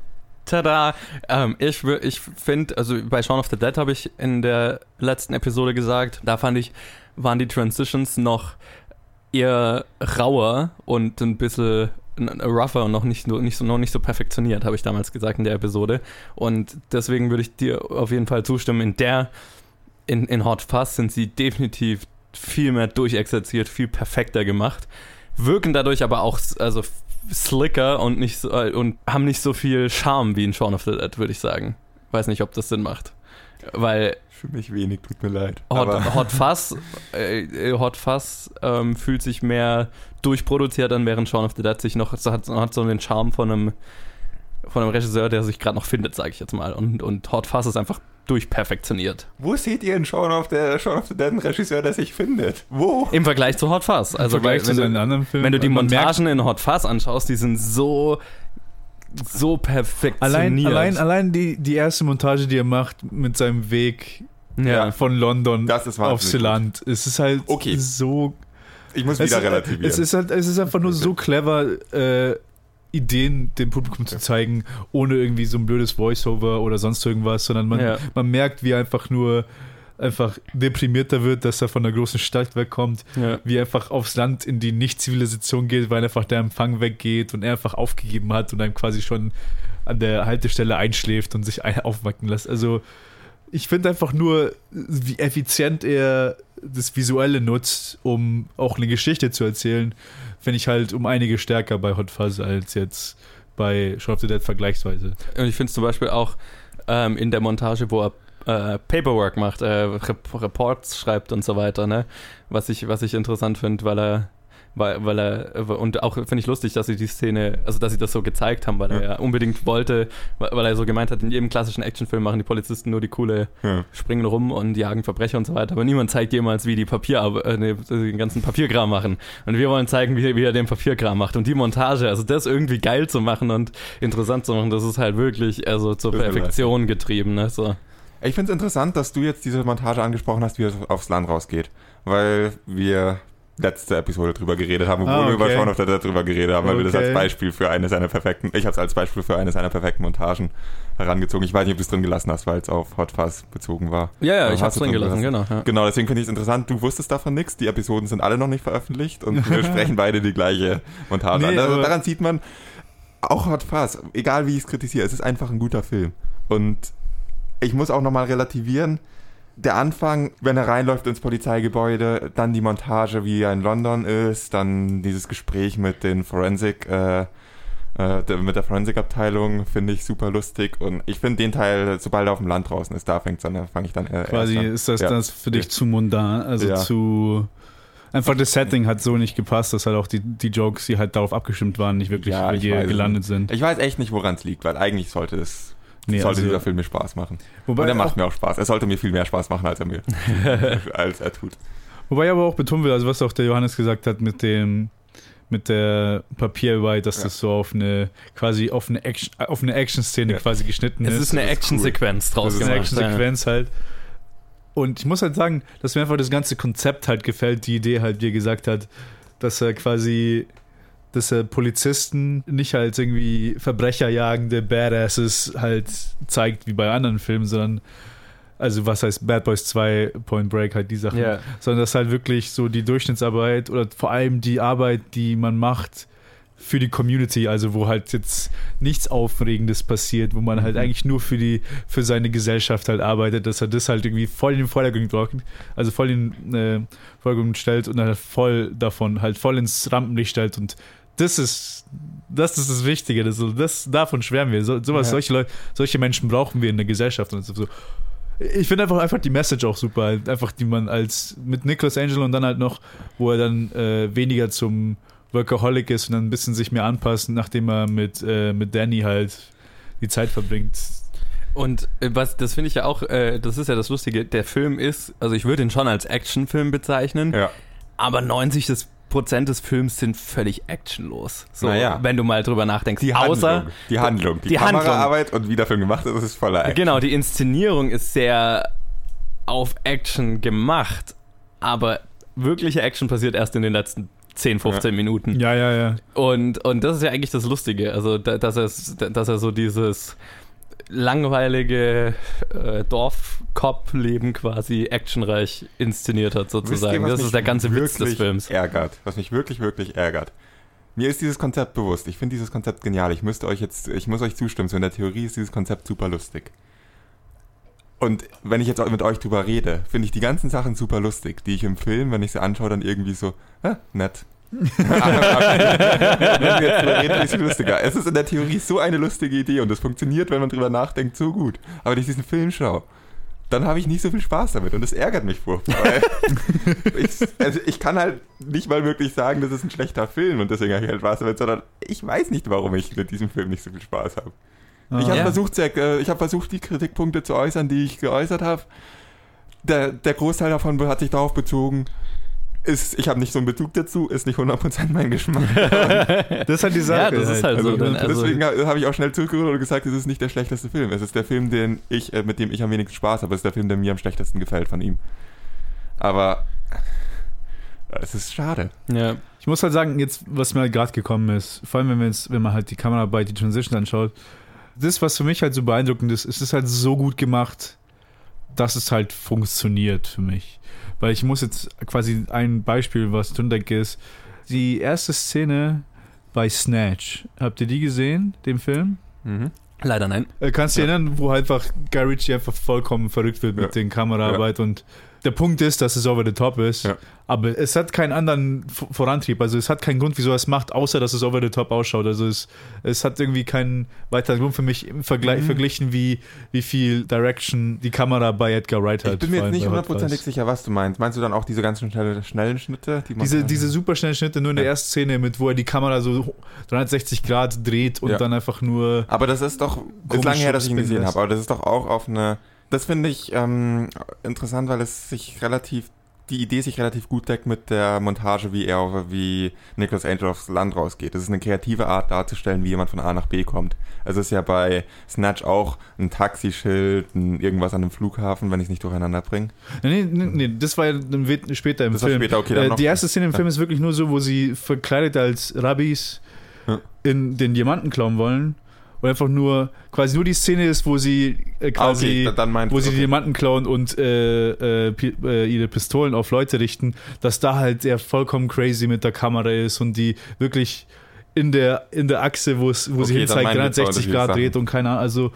Tada! Ähm, ich ich finde, also bei Shaun of the Dead habe ich in der letzten Episode gesagt, da fand ich, waren die Transitions noch eher rauer und ein bisschen rougher und noch nicht, so- nicht so, noch nicht so perfektioniert, habe ich damals gesagt in der Episode. Und deswegen würde ich dir auf jeden Fall zustimmen. In der, in, in Hot Fuzz sind sie definitiv viel mehr durchexerziert, viel perfekter gemacht wirken dadurch aber auch also slicker und nicht so, äh, und haben nicht so viel Charme wie in Shaun of the Dead, würde ich sagen. Weiß nicht, ob das Sinn macht. Weil Für mich wenig, tut mir leid. Hot, Hot Fuzz, äh, äh, Hot Fuzz ähm, fühlt sich mehr durchproduziert an, während Shaun of the Dead sich noch so hat, hat so den Charme von einem von einem Regisseur, der sich gerade noch findet, sage ich jetzt mal. Und, und Hot Fuzz ist einfach durchperfektioniert. wo seht ihr in Shaun of the, Shaun of the Dead einen Regisseur, der sich findet? Wo? Im Vergleich zu Hot Fuzz. Also Im Vergleich wenn, zu du- Filmen. Wenn du die merkt, Montagen in Hot Fuzz anschaust, die sind so so perfektioniert. Allein, allein, allein die, die erste Montage, die er macht mit seinem Weg ja. von London Das ist aufs Land, es ist halt Okay. so Ich muss Es, wieder relativieren. es, ist halt, es ist einfach nur so clever, äh, Ideen dem Publikum zu zeigen, ohne irgendwie so ein blödes Voiceover oder sonst irgendwas, sondern man, Ja. man merkt, wie er einfach nur einfach deprimierter wird, dass er von der großen Stadt wegkommt, Ja. wie er einfach aufs Land in die Nicht-Zivilisation geht, weil einfach der Empfang weggeht und er einfach aufgegeben hat und dann quasi schon an der Haltestelle einschläft und sich aufwacken lässt. Also ich finde einfach nur, wie effizient er das Visuelle nutzt, um auch eine Geschichte zu erzählen, finde ich halt um einige stärker bei Hot Fuzz als jetzt bei Shaun of the Dead vergleichsweise. Und ich finde es zum Beispiel auch ähm, in der Montage, wo er äh, Paperwork macht, äh, Rep Reports schreibt und so weiter, ne? Was ich, was ich interessant finde, weil er weil, weil er, und auch finde ich lustig, dass sie die Szene, also dass sie das so gezeigt haben, weil Ja. er ja unbedingt wollte, weil, er so gemeint hat, in jedem klassischen Actionfilm machen die Polizisten nur die coole, Ja. springen rum und jagen Verbrecher und so weiter, aber niemand zeigt jemals, wie die Papier, äh, den ganzen Papierkram machen. Und wir wollen zeigen, wie, wie er den Papierkram macht. Und die Montage, also das irgendwie geil zu machen und interessant zu machen, das ist halt wirklich also zur Perfektion getrieben. Ne? So. Ich finde es interessant, dass du jetzt diese Montage angesprochen hast, wie es aufs Land rausgeht. Weil wir letzte Episode drüber geredet haben, obwohl Ah, wir über okay. Shaun of the Dead drüber geredet haben, weil wir das Okay. als Beispiel für eine seiner perfekten, ich habe es als Beispiel für eine seiner perfekten Montagen herangezogen. Ich weiß nicht, ob du es drin gelassen hast, weil es auf Hot Fuzz bezogen war. Ja, ja, Aber ich hast hab's drin drin gelassen, genau. Ja. Genau, deswegen finde ich es interessant. Du wusstest davon nichts. Die Episoden sind alle noch nicht veröffentlicht und wir sprechen beide die gleiche Montage Nee, an. Also daran sieht man, auch Hot Fuzz, egal wie ich es kritisiere, es ist einfach ein guter Film. Und ich muss auch nochmal relativieren. Der Anfang, wenn er reinläuft ins Polizeigebäude, dann die Montage, wie er in London ist, dann dieses Gespräch mit den Forensik, äh, äh, der, mit der Forensikabteilung finde ich super lustig und ich finde den Teil, sobald er auf dem Land draußen ist, da fängt dann, fange ich dann äh, Quasi an. ist das, Ja. das für dich zu mundan, also Ja. zu. Einfach das Setting hat so nicht gepasst, dass halt auch die, die Jokes, die halt darauf abgestimmt waren, nicht wirklich Ja, weiß gelandet sind. Ich weiß echt nicht, woran es liegt, weil eigentlich sollte es Nee, sollte also- dieser Film mir Spaß machen. Wobei, und er macht auch, mir auch Spaß. Er sollte mir viel mehr Spaß machen, als er mir als er tut. wobei ich aber auch betonen will, also was auch der Johannes gesagt hat mit dem mit der Papierarbeit, dass Ja. das so auf eine quasi auf eine Action auf eine Action-Szene Ja. quasi geschnitten Es ist. ist eine das ist Action-Sequenz draus Das ist eine gemacht. Action-Sequenz halt. Und ich muss halt sagen, dass mir einfach das ganze Konzept halt gefällt, die Idee halt, wie er gesagt hat, dass er quasi, dass er Polizisten nicht als irgendwie Verbrecherjagende Badasses halt zeigt, wie bei anderen Filmen, sondern also was heißt Bad Boys 2, Point Break, halt die Sachen, Ja. sondern dass halt wirklich so die Durchschnittsarbeit oder vor allem die Arbeit, die man macht für die Community, also wo halt jetzt nichts Aufregendes passiert, wo man halt Mhm. eigentlich nur für die, für seine Gesellschaft halt arbeitet, dass er das halt irgendwie voll in den Vordergrund rockt, also voll in den äh, Vordergrund stellt und dann halt voll davon, halt voll ins Rampenlicht stellt und das ist, das ist das Wichtige, das, das davon schwärmen wir. So, sowas, Ja. solche Leute, solche Menschen brauchen wir in der Gesellschaft und so. Ich finde einfach, einfach die Message auch super, einfach die man als mit Nicholas Angel und dann halt noch, wo er dann äh, weniger zum Workaholic ist und dann ein bisschen sich mehr anpasst, nachdem er mit, äh, mit Danny halt die Zeit verbringt. Und äh, was, das finde ich ja auch, äh, das ist ja das Lustige, der Film ist, also ich würde ihn schon als Actionfilm bezeichnen, Ja. aber 90 des Prozent des Films sind völlig actionlos. So, Naja. wenn du mal drüber nachdenkst. Die Außer, Handlung, die Handlung, die, die Handlung. Kameraarbeit und wie der Film gemacht ist, ist voller Action. genau, die Inszenierung ist sehr auf Action gemacht, aber wirkliche Action passiert erst in den letzten 10, 15 Minuten. Ja, ja, ja. Und, und das ist ja eigentlich das Lustige, also da, dass, er, dass er so dieses langweilige äh, Dorfkop-Leben quasi actionreich inszeniert hat, ihr, sozusagen. was Das ist der ganze Witz des Films. ärgert, was mich wirklich, wirklich ärgert. Mir ist dieses Konzept bewusst. Ich finde dieses Konzept genial. Ich müsste euch jetzt, ich muss euch zustimmen. So in der Theorie ist dieses Konzept super lustig. Und wenn ich jetzt mit euch drüber rede, finde ich die ganzen Sachen super lustig, die ich im Film, wenn ich sie anschaue, dann irgendwie so, ah, nett. Reden, ist es lustiger. Es ist in der Theorie so eine lustige Idee und es funktioniert, wenn man drüber nachdenkt, so gut. Aber wenn ich diesen Film schaue, dann habe ich nicht so viel Spaß damit und das ärgert mich furchtbar. ich, also ich kann halt nicht mal wirklich sagen, das ist ein schlechter Film und deswegen habe ich halt Spaß damit, sondern ich weiß nicht, warum ich mit diesem Film nicht so viel Spaß habe. Ich habe Ja. versucht, äh, ich habe versucht, die Kritikpunkte zu äußern, die ich geäußert habe. Der, der Großteil davon hat sich darauf bezogen, ist, ich habe nicht so einen Bezug dazu, ist nicht 100% mein Geschmack. Das ist halt die Sache. Ja, das ist halt Also, so. Dann, also, deswegen habe ich auch schnell zurückgerudert und gesagt, es ist nicht der schlechteste Film. Es ist der Film, den ich, äh, mit dem ich am wenigsten Spaß habe. Es ist der Film, der mir am schlechtesten gefällt von ihm. Aber äh, es ist schade. ja. Ich muss halt sagen, jetzt, was mir halt gerade gekommen ist, vor allem wenn, wir jetzt, wenn man halt die Kameraarbeit, die Transition anschaut, das, was für mich halt so beeindruckend ist, ist es halt so gut gemacht, dass es halt funktioniert für mich. Weil ich muss jetzt quasi ein Beispiel, was drin denke, ist, die erste Szene bei Snatch. Habt ihr die gesehen, den Film? Leider nein. Äh, kannst du dich Ja. erinnern, wo einfach Guy Ritchie einfach vollkommen verrückt wird mit Ja. den Kameraarbeit und der Punkt ist, dass es over the top ist, Ja. Aber es hat keinen anderen Vorantrieb. Also es hat keinen Grund, wieso er es macht, außer dass es over the top ausschaut. Also es, es hat irgendwie keinen weiteren Grund für mich im Vergleich Mhm. verglichen, wie, wie viel Direction die Kamera bei Edgar Wright hat. Ich bin mir jetzt nicht hundertprozentig sicher, was du meinst. Meinst du dann auch diese ganzen schnelle, schnellen Schnitte? Die man Diese, diese super schnellen Schnitte nur in der Ja. ersten Szene, mit wo er die Kamera so 360 Grad dreht und Ja. dann einfach nur. Aber das ist doch, ist lange her, dass ich ihn gesehen habe, aber das ist doch auch auf eine, das finde ich ähm, interessant, weil es sich relativ, die Idee sich relativ gut deckt mit der Montage, wie er, wie Nicholas Angel aufs Land rausgeht. Das ist eine kreative Art darzustellen, wie jemand von A nach B kommt. Also es ist ja bei Snatch auch ein Taxischild, ein irgendwas an einem Flughafen, wenn ich es nicht durcheinander bringe. Nee, nee, nee, das war ja später im Das war Film. später, okay, äh, die erste Szene im Film ist wirklich nur so, wo sie verkleidet als Rabbis Ja. in den Diamanten klauen wollen. Und einfach nur, quasi nur die Szene ist, wo sie äh, Ah, quasi, okay, dann meint wo sie die okay. Diamanten klauen und äh, äh, äh, ihre Pistolen auf Leute richten, dass da halt er vollkommen crazy mit der Kamera ist und die wirklich in der, in der Achse, wo es, wo sie Okay, hin zeigt, meinen wir zwei 360 Grad dreht und keine Ahnung, also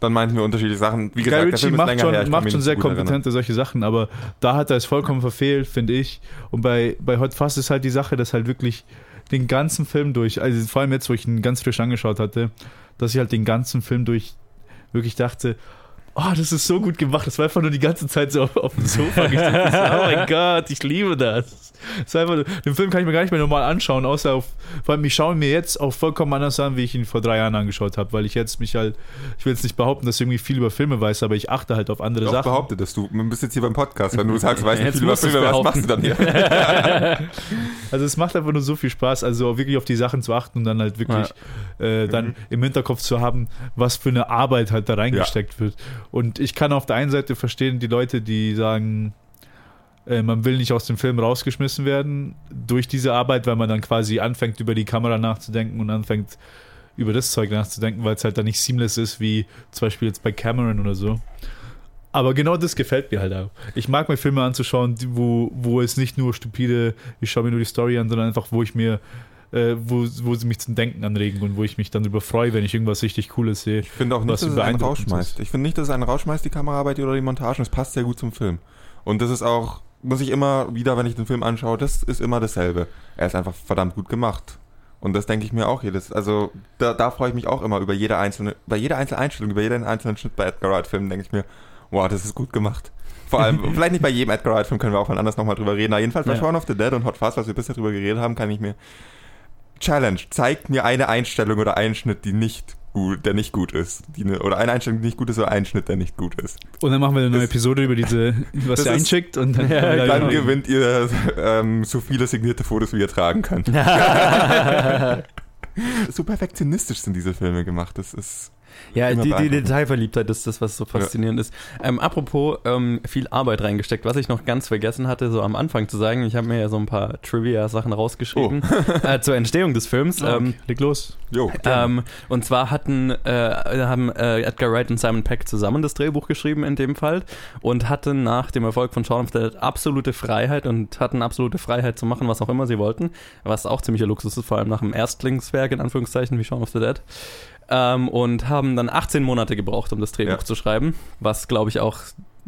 Dann meinten wir unterschiedliche Sachen. Wie Guy gesagt, der Ritchie macht schon, her, macht schon sehr kompetente solche Sachen, aber da hat er es vollkommen verfehlt, finde ich. Und bei, bei Hot Fuzz ist halt die Sache, dass halt wirklich den ganzen Film durch, also vor allem jetzt, wo ich ihn ganz frisch angeschaut hatte, dass ich halt den ganzen Film durch wirklich dachte, oh, das ist so gut gemacht. Das war einfach nur die ganze Zeit so auf, auf dem Sofa. Ich so, oh mein Gott, ich liebe das. das war einfach, den Film kann ich mir gar nicht mehr normal anschauen, außer auf, vor allem ich schaue ihn mir jetzt auch vollkommen anders an, wie ich ihn vor drei Jahren angeschaut habe, weil ich jetzt mich halt, ich will jetzt nicht behaupten, dass ich irgendwie viel über Filme weiß, aber ich achte halt auf andere Doch, Sachen. behaupte das. Du bist jetzt hier beim Podcast. Wenn du sagst, du weißt nicht viel über Filme, was machst du dann hier? Also es macht einfach nur so viel Spaß, also wirklich auf die Sachen zu achten und dann halt wirklich äh, dann Mhm. im Hinterkopf zu haben, was für eine Arbeit halt da reingesteckt wird. Und ich kann auf der einen Seite verstehen, die Leute, die sagen, äh, man will nicht aus dem Film rausgeschmissen werden durch diese Arbeit, weil man dann quasi anfängt, über die Kamera nachzudenken und anfängt, über das Zeug nachzudenken, weil es halt dann nicht seamless ist, wie zum Beispiel jetzt bei Cameron oder so. Aber genau das gefällt mir halt auch. Ich mag mir Filme anzuschauen, wo, wo es nicht nur stupide, ich schaue mir nur die Story an, sondern einfach, wo ich mir, äh, wo, wo sie mich zum Denken anregen und wo ich mich dann darüber freue, wenn ich irgendwas richtig Cooles sehe. Ich finde auch nicht, dass es einen rausschmeißt. Ich finde nicht, dass es einen rausschmeißt, die Kameraarbeit oder die Montage. Es passt sehr gut zum Film. Und das ist auch, muss ich immer wieder, wenn ich den Film anschaue, das ist immer dasselbe. Er ist einfach verdammt gut gemacht. Und das denke ich mir auch jedes. Also da, da freue ich mich auch immer über jede einzelne, bei jeder einzelnen Einstellung, über jeden einzelnen Schnitt bei Edgar Wright-Filmen, denke ich mir, wow, das ist gut gemacht. Vor allem, vielleicht nicht bei jedem Edgar Wright-Film können wir auch mal anders nochmal drüber reden. Aber jedenfalls bei Ja. Shaun of the Dead und Hot Fuzz, was wir bisher drüber geredet haben, kann ich mir Challenge, zeigt mir eine Einstellung oder einen Schnitt, die nicht gut, der nicht gut ist. Die ne, oder eine Einstellung, die nicht gut ist, oder einen Schnitt, der nicht gut ist. Und dann machen wir eine neue Das- Episode über diese, was ihr einschickt und dann, Ja, dann, Dann gewinnt ihr ähm, so viele signierte Fotos, wie ihr tragen könnt. so perfektionistisch sind diese Filme gemacht. Das ist. Ja, die, die. Detailverliebtheit ist das, was so faszinierend ist. Ähm, apropos ähm, viel Arbeit reingesteckt, was ich noch ganz vergessen hatte, so am Anfang zu sagen, ich habe mir ja so ein paar Trivia-Sachen rausgeschrieben äh, zur Entstehung des Films. Ähm, okay. leg los. Jo, ähm, und zwar hatten, äh, haben äh, Edgar Wright und Simon Peck zusammen das Drehbuch geschrieben in dem Fall und hatten nach dem Erfolg von Shaun of the Dead absolute Freiheit und hatten absolute Freiheit zu machen, was auch immer sie wollten, was auch ziemlicher Luxus ist, vor allem nach einem Erstlingswerk in Anführungszeichen wie Shaun of the Dead. Ähm, und haben dann 18 Monate gebraucht, um das Drehbuch Ja. zu schreiben, was glaube ich auch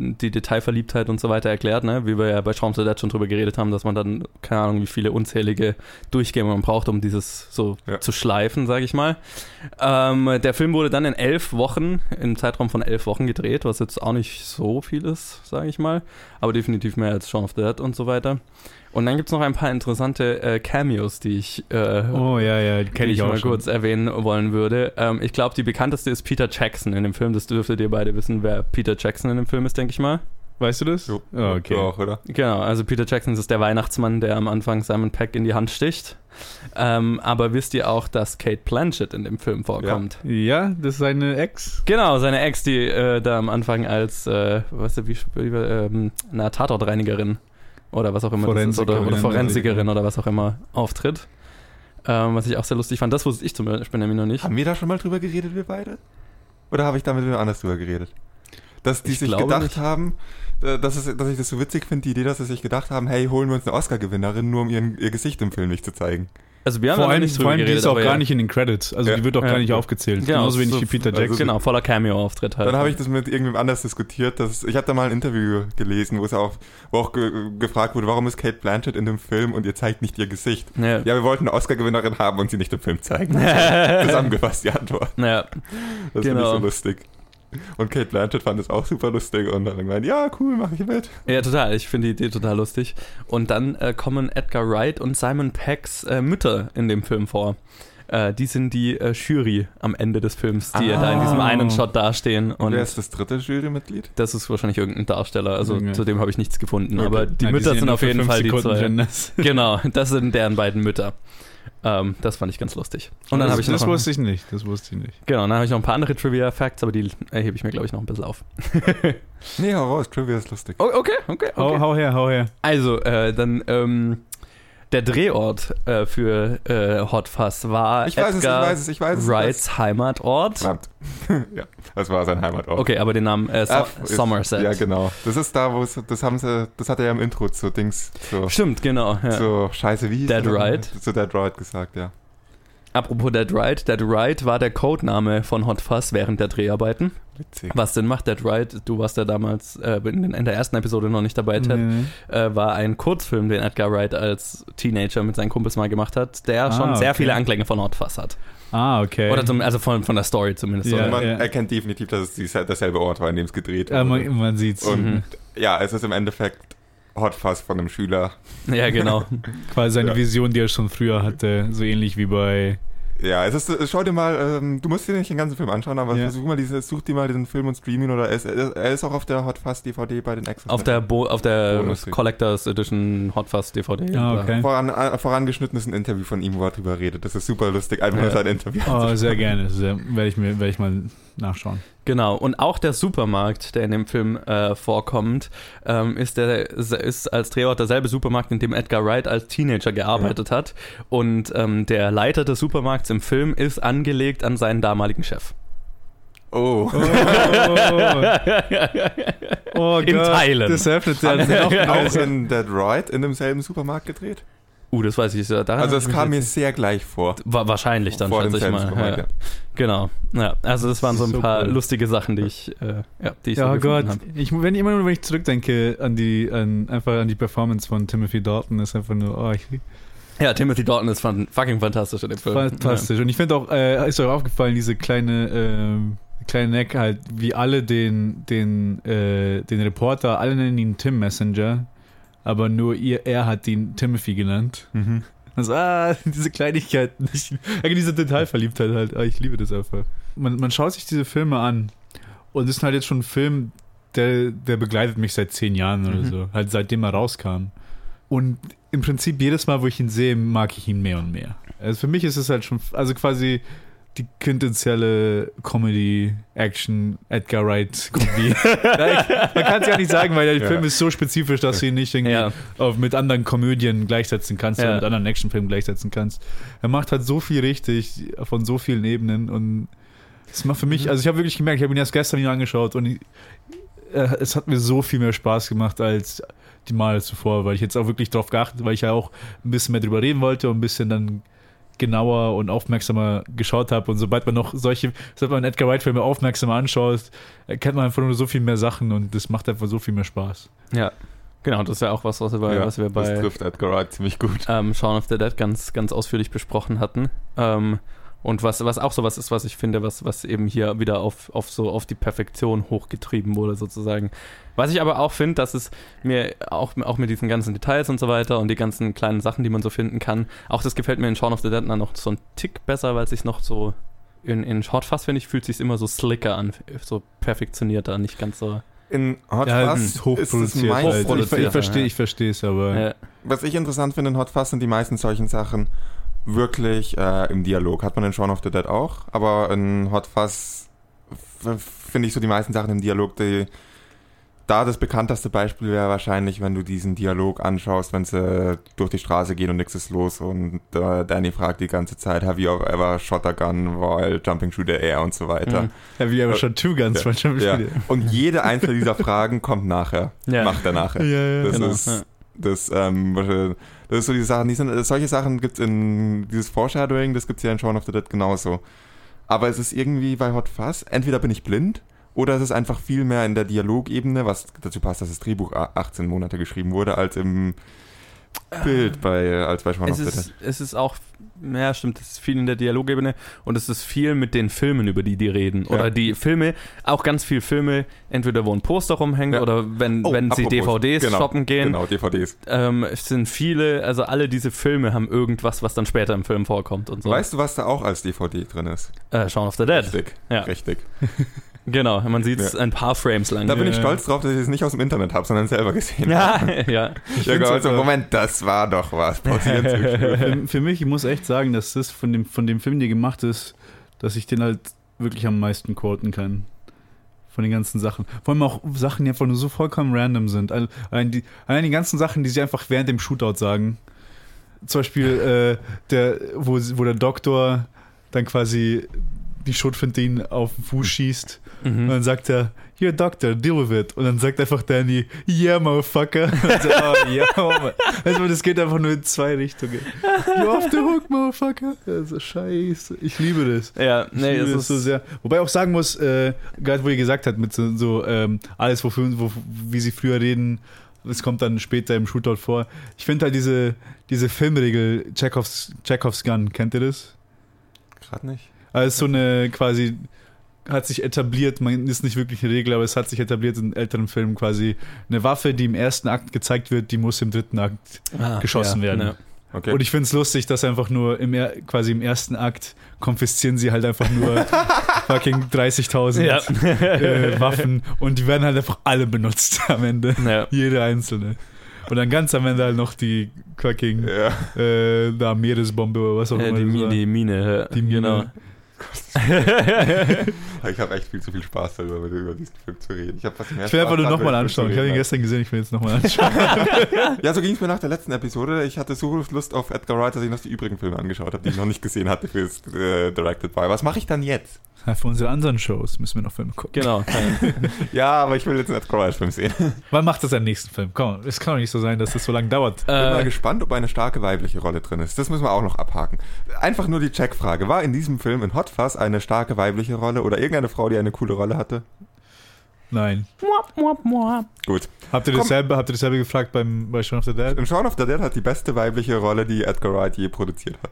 die Detailverliebtheit und so weiter erklärt, ne? wie wir ja bei Shaun of the Dead schon drüber geredet haben, dass man dann, keine Ahnung, wie viele unzählige Durchgänge man braucht, um dieses so Ja. zu schleifen, sage ich mal. Ähm, der Film wurde dann in elf Wochen, im Zeitraum von elf Wochen gedreht, was jetzt auch nicht so viel ist, sage ich mal, aber definitiv mehr als Shaun of the Dead und so weiter. Und dann gibt es noch ein paar interessante äh, Cameos, die ich, äh, Oh ja, ja, die ich auch mal schon. kurz erwähnen wollen würde. Ähm, ich glaube, die bekannteste ist Peter Jackson in dem Film. Das dürftet ihr beide wissen, wer Peter Jackson in dem Film ist, denke ich mal. Weißt du das? jo. Ah, okay. Du auch, oder? Genau, also Peter Jackson ist der Weihnachtsmann, der am Anfang Simon Peck in die Hand sticht. Ähm, aber wisst ihr auch, dass Kate Blanchett in dem Film vorkommt? Ja, das ist seine Ex. Genau, seine Ex, die äh, da am Anfang als, äh, weißt du, wie, wie ähm, na, Tatortreinigerin oder was auch immer das ist, oder, oder Forensikerin. Oder was auch immer auftritt. Ähm, was ich auch sehr lustig fand. Das wusste ich zum Beispiel nämlich noch nicht. Haben wir da schon mal drüber geredet, wir beide? Oder habe ich da mit wem anders drüber geredet? Dass die Ich sich gedacht nicht. haben, äh, dass, es, dass ich das so witzig finde, die Idee, dass sie sich gedacht haben, hey, holen wir uns eine Oscar-Gewinnerin, nur um ihren, ihr Gesicht im Film nicht zu zeigen. Also wir haben Vor allem, nicht vor allem die geredet, ist auch gar ja. nicht in den Credits. Also Ja. die wird auch Ja. gar nicht aufgezählt. Genau, Genauso wenig so- wie Peter also Jackson. Genau, voller Cameo-Auftritt halt. Dann habe ich das mit irgendwem anders diskutiert. Dass, ich habe da mal ein Interview gelesen, wo es auch, wo auch ge gefragt wurde, warum ist Kate Blanchett in dem Film und ihr zeigt nicht ihr Gesicht. ja. Ja, wir wollten eine Oscar-Gewinnerin haben und sie nicht im Film zeigen. Zusammengefasst die Antwort. ja. Das finde ich Genau. so lustig. Und Kate Blanchett fand es auch super lustig und dann gemeint, ja, cool, mache ich mit. Ja, total. Ich finde die Idee total lustig. Und dann äh, kommen Edgar Wright und Simon Peggs äh, Mütter in dem Film vor. Äh, die sind die äh, Jury am Ende des Films, die Ah. da in diesem einen Shot dastehen. Und wer ist das dritte Jurymitglied? das ist wahrscheinlich irgendein Darsteller. Also Okay. zu dem habe ich nichts gefunden. Okay. Aber die Ja, Mütter sind sind auf jeden Fall die Sekunden zwei. Genders. Genau, das sind deren beiden Mütter. Ähm, das fand ich ganz lustig. Und dann das, habe ich das noch, wusste ich nicht. Das wusste ich nicht. genau, dann habe ich noch ein paar andere Trivia-Facts, aber die erhebe ich mir, glaube ich, noch ein bisschen auf. Nee, hau raus, Trivia ist lustig. Oh, okay, okay, Hau, okay. hau her, hau her. Also, äh, dann, ähm, der Drehort äh, für äh, Hot Fuzz war Ich weiß es, ich Edgar weiß es, ich weiß es. Wrights Heimatort. Verdammt. ja, das war sein Heimatort. Okay, aber den Namen äh, so Ah, ist- Somerset. Ja, genau. Das ist da, wo es, das haben sie, das hat er ja im Intro zu Dings, zu, Stimmt, genau. Ja. zu Scheiße, wie Dead? Right. Zu Dead Right gesagt, ja. Apropos Dead Right, Dead Right war der Codename von Hot Fuzz während der Dreharbeiten. Witzig. Was Sinn macht, Dead Right, du warst ja damals äh, in, der ersten Episode noch nicht dabei, Ted, Nee. äh, war ein Kurzfilm, den Edgar Wright als Teenager mit seinen Kumpels mal gemacht hat, der Ah, schon sehr okay. viele Anklänge von Hot Fuzz hat. Ah, okay. Oder zum, also von, von der Story zumindest. Ja, oder? man ja. erkennt definitiv, dass es derselbe Ort war, in dem es gedreht ja, wurde. man, man sieht's. Und Mhm. ja, es ist im Endeffekt Hot Fuzz von einem Schüler. ja genau. Quasi seine Ja. Vision, die er schon früher hatte. So ähnlich wie bei. Ja, es ist, äh, schau dir mal, ähm, du musst dir nicht den ganzen Film anschauen, aber Ja. versuch mal diese, such dir mal diesen Film und stream ihn oder er ist, er ist auch auf der Hot Fuzz DVD bei den Extras. Auf der, Bo auf der. Collectors Edition Hot Fuzz DVD. Ah, okay. Voran, äh, vorangeschnitten ist ein Interview von ihm, wo er drüber redet. Das ist super lustig, einfach Ja. nur sein Interview. Oh, sehr gerne. Sehr, werde ich mir, werde ich mal nachschauen. Genau, und auch der Supermarkt, der in dem Film äh, vorkommt, ähm, ist, der, ist als Drehort derselbe Supermarkt, in dem Edgar Wright als Teenager gearbeitet hat. Und ähm, der Leiter des Supermarkts im Film ist angelegt an seinen damaligen Chef. Oh. Oh, In Gott, Teilen. Das öffnet ja noch auch in Dead Right in demselben Supermarkt gedreht? Uh, das weiß ich. ja, daran Also hab es kam mir sehr gleich vor. Wa- wahrscheinlich dann, vor schätze ich mal. Ja, ja. genau. Ja, also das waren so ein So paar cool. lustige Sachen, die ich, äh, ja, die ich Ja so Gott, gefunden habe. ich, wenn immer nur wenn ich zurückdenke an die, an, einfach an die Performance von Timothy Dalton, ist einfach nur, oh, ich, Ja, Timothy Dalton ist fan fucking fantastisch in dem Film. fantastisch. Und ich finde auch, äh, ist euch aufgefallen, diese kleine, ähm, kleine Neck halt, wie alle den, den, äh, den Reporter, alle nennen ihn Tim Messenger, aber nur ihr, er hat ihn Timothy genannt. Mhm. Also, ah, diese Kleinigkeiten. Ich, ja, diese Detailverliebtheit halt. Ah, ich liebe das einfach. Man, man schaut sich diese Filme an und es ist halt jetzt schon ein Film, der, der begleitet mich seit zehn Jahren oder Mhm. so. Halt seitdem er rauskam. Und im Prinzip jedes Mal, wo ich ihn sehe, mag ich ihn mehr und mehr. Also für mich ist es halt schon, also quasi die quintentielle Comedy, Action, Edgar Wright Kombi. Man kann es ja nicht sagen, weil der Ja. Film ist so spezifisch, dass du ihn nicht irgendwie Ja, auf, mit anderen Komödien gleichsetzen kannst Ja. oder mit anderen Actionfilmen gleichsetzen kannst. Er macht halt so viel richtig von so vielen Ebenen und es macht für mich, Mhm. also ich habe wirklich gemerkt, ich habe ihn erst gestern wieder angeschaut und ich, äh, es hat mir so viel mehr Spaß gemacht als die Male zuvor, weil ich jetzt auch wirklich drauf geachtet, weil ich ja auch ein bisschen mehr drüber reden wollte und ein bisschen dann genauer und aufmerksamer geschaut habe und sobald man noch solche, sobald man Edgar Wright Filme aufmerksamer anschaut, erkennt man einfach nur so viel mehr Sachen und das macht einfach so viel mehr Spaß. ja. Genau, das ist ja auch was, was wir bei, ja, was wir das bei trifft Edgar Wright ziemlich gut. ähm, Shaun of the Dead ganz, ganz ausführlich besprochen hatten. Ähm, und was, was auch sowas ist, was ich finde, was, was eben hier wieder auf, auf so auf die Perfektion hochgetrieben wurde, sozusagen. Was ich aber auch finde, dass es mir auch, auch mit diesen ganzen Details und so weiter und die ganzen kleinen Sachen, die man so finden kann, auch das gefällt mir in Shaun of the Dead dann noch so ein Tick besser, weil es sich noch so in, in Short Fast, finde ich, fühlt sich immer so slicker an, so perfektionierter, nicht ganz so. In Hot Ja, Fuzz ist ist es hochproduziert. halt. Ich, hochproduziert, ich verstehe ja. ich verstehe es, aber Äh, was ich interessant finde in Hot Fuzz sind die meisten solchen Sachen wirklich äh, im Dialog. Hat man in Shaun of the Dead auch, aber in Hot Fuzz finde ich so die meisten Sachen im Dialog, die da das bekannteste Beispiel wäre wahrscheinlich, wenn du diesen Dialog anschaust, wenn sie durch die Straße gehen und nichts ist los und äh, Danny fragt die ganze Zeit, have you ever shot a gun while jumping through the air und so weiter. Mhm. wie aber Äh, schon Two Guns ja, von Jump Ja. Spiele. Und jede einzelne dieser Fragen kommt nachher. Ja. Macht er nachher. Ja, ja. Das Genau, ist das, ähm, Das ist so diese Sachen, die sind, solche Sachen gibt es in dieses Foreshadowing, das gibt es ja in Shaun of the Dead genauso. Aber es ist irgendwie bei Hot Fuzz, entweder bin ich blind oder es ist einfach viel mehr in der Dialogebene, was dazu passt, dass das Drehbuch 18 Monate geschrieben wurde, als im Bild bei, als bei Shaun es the ist, es ist auch, ja stimmt, es ist viel in der Dialogebene und es ist viel mit den Filmen, über die die reden. Ja. Oder die Filme, auch ganz viel Filme, entweder wo ein Poster rumhängt Ja. oder wenn, Oh, wenn sie DVDs genau, shoppen gehen. Genau, DVDs. Ähm, es sind viele, also alle diese Filme haben irgendwas, was dann später im Film vorkommt und so. Weißt du, was da auch als DVD drin ist? Äh, Shaun of the Dead. Richtig. Ja. Richtig. Genau, man sieht es Ja. ein paar Frames lang. Da bin ich Ja. stolz drauf, dass ich es nicht aus dem Internet habe, sondern selber gesehen ja, habe. ja. Ich habe also, Moment, das war doch was. Für, für mich, ich muss echt sagen, dass das von dem, von dem Film, der gemacht ist, dass ich den halt wirklich am meisten quoten kann. Von den ganzen Sachen. Vor allem auch Sachen, die einfach nur so vollkommen random sind. All- Allein die, allein die ganzen Sachen, die sie einfach während dem Shootout sagen. Zum Beispiel, äh, der, wo, wo der Doktor dann quasi die Schrotflinte auf den Fuß schießt. Und Mhm. dann sagt er, hier Doctor, deal with it. Und dann sagt einfach Danny, yeah, motherfucker. Und so, oh, ja, man. Also das geht einfach nur in zwei Richtungen. You off the hook, motherfucker. Also scheiße. Ich liebe das. Ja, Ich nee, liebe es das ist so sehr. Wobei ich auch sagen muss, äh, gerade wo ihr gesagt habt, mit so, so ähm, alles, wofür, wo, wie sie früher reden, das kommt dann später im Shootout vor. Ich finde halt diese, diese Filmregel, Chekhovs, Chekhovs Gun, kennt ihr das? Gerade nicht. Also so eine quasi hat sich etabliert, man ist nicht wirklich eine Regel, aber es hat sich etabliert in älteren Filmen quasi eine Waffe, die im ersten Akt gezeigt wird, die muss im dritten Akt. ah, geschossen werden. Ja. Okay. Und ich finde es lustig, dass einfach nur im quasi im ersten Akt konfiszieren sie halt einfach nur fucking 30.000 Ja. äh, Waffen und die werden halt einfach alle benutzt am Ende. ja. Jede einzelne. Und dann ganz am Ende halt noch die fucking ja. äh, da Meeresbombe oder was auch Äh, immer. die, die Mine. ja. Die Mine. Genau. Ich habe echt viel zu viel Spaß darüber, über diesen Film zu reden. Ich, hab fast mehr Ich will einfach nur nochmal anschauen. Ich habe ihn gestern gesehen, ich will jetzt nochmal anschauen. Ja, so ging es mir nach der letzten Episode. Ich hatte so Lust auf Edgar Wright, dass ich noch die übrigen Filme angeschaut habe, die ich noch nicht gesehen hatte fürs äh, Directed By. Was mache ich dann jetzt? Ja, Für unsere anderen Shows müssen wir noch Filme gucken. Genau. Ja, aber ich will jetzt einen Edgar Wright-Film sehen. Wann macht das einen nächsten Film? Komm, es kann doch nicht so sein, dass das so lange dauert. Bin mal äh, gespannt, ob eine starke weibliche Rolle drin ist. Das müssen wir auch noch abhaken. Einfach nur die Checkfrage. War in diesem Film in Hot Fuzz eine starke weibliche Rolle oder irgendeine Frau, die eine coole Rolle hatte? Nein. Gut. Habt ihr dasselbe, habt ihr dasselbe gefragt beim, bei Shaun of the Dead? In Shaun of the Dead hat die beste weibliche Rolle, die Edgar Wright je produziert hat.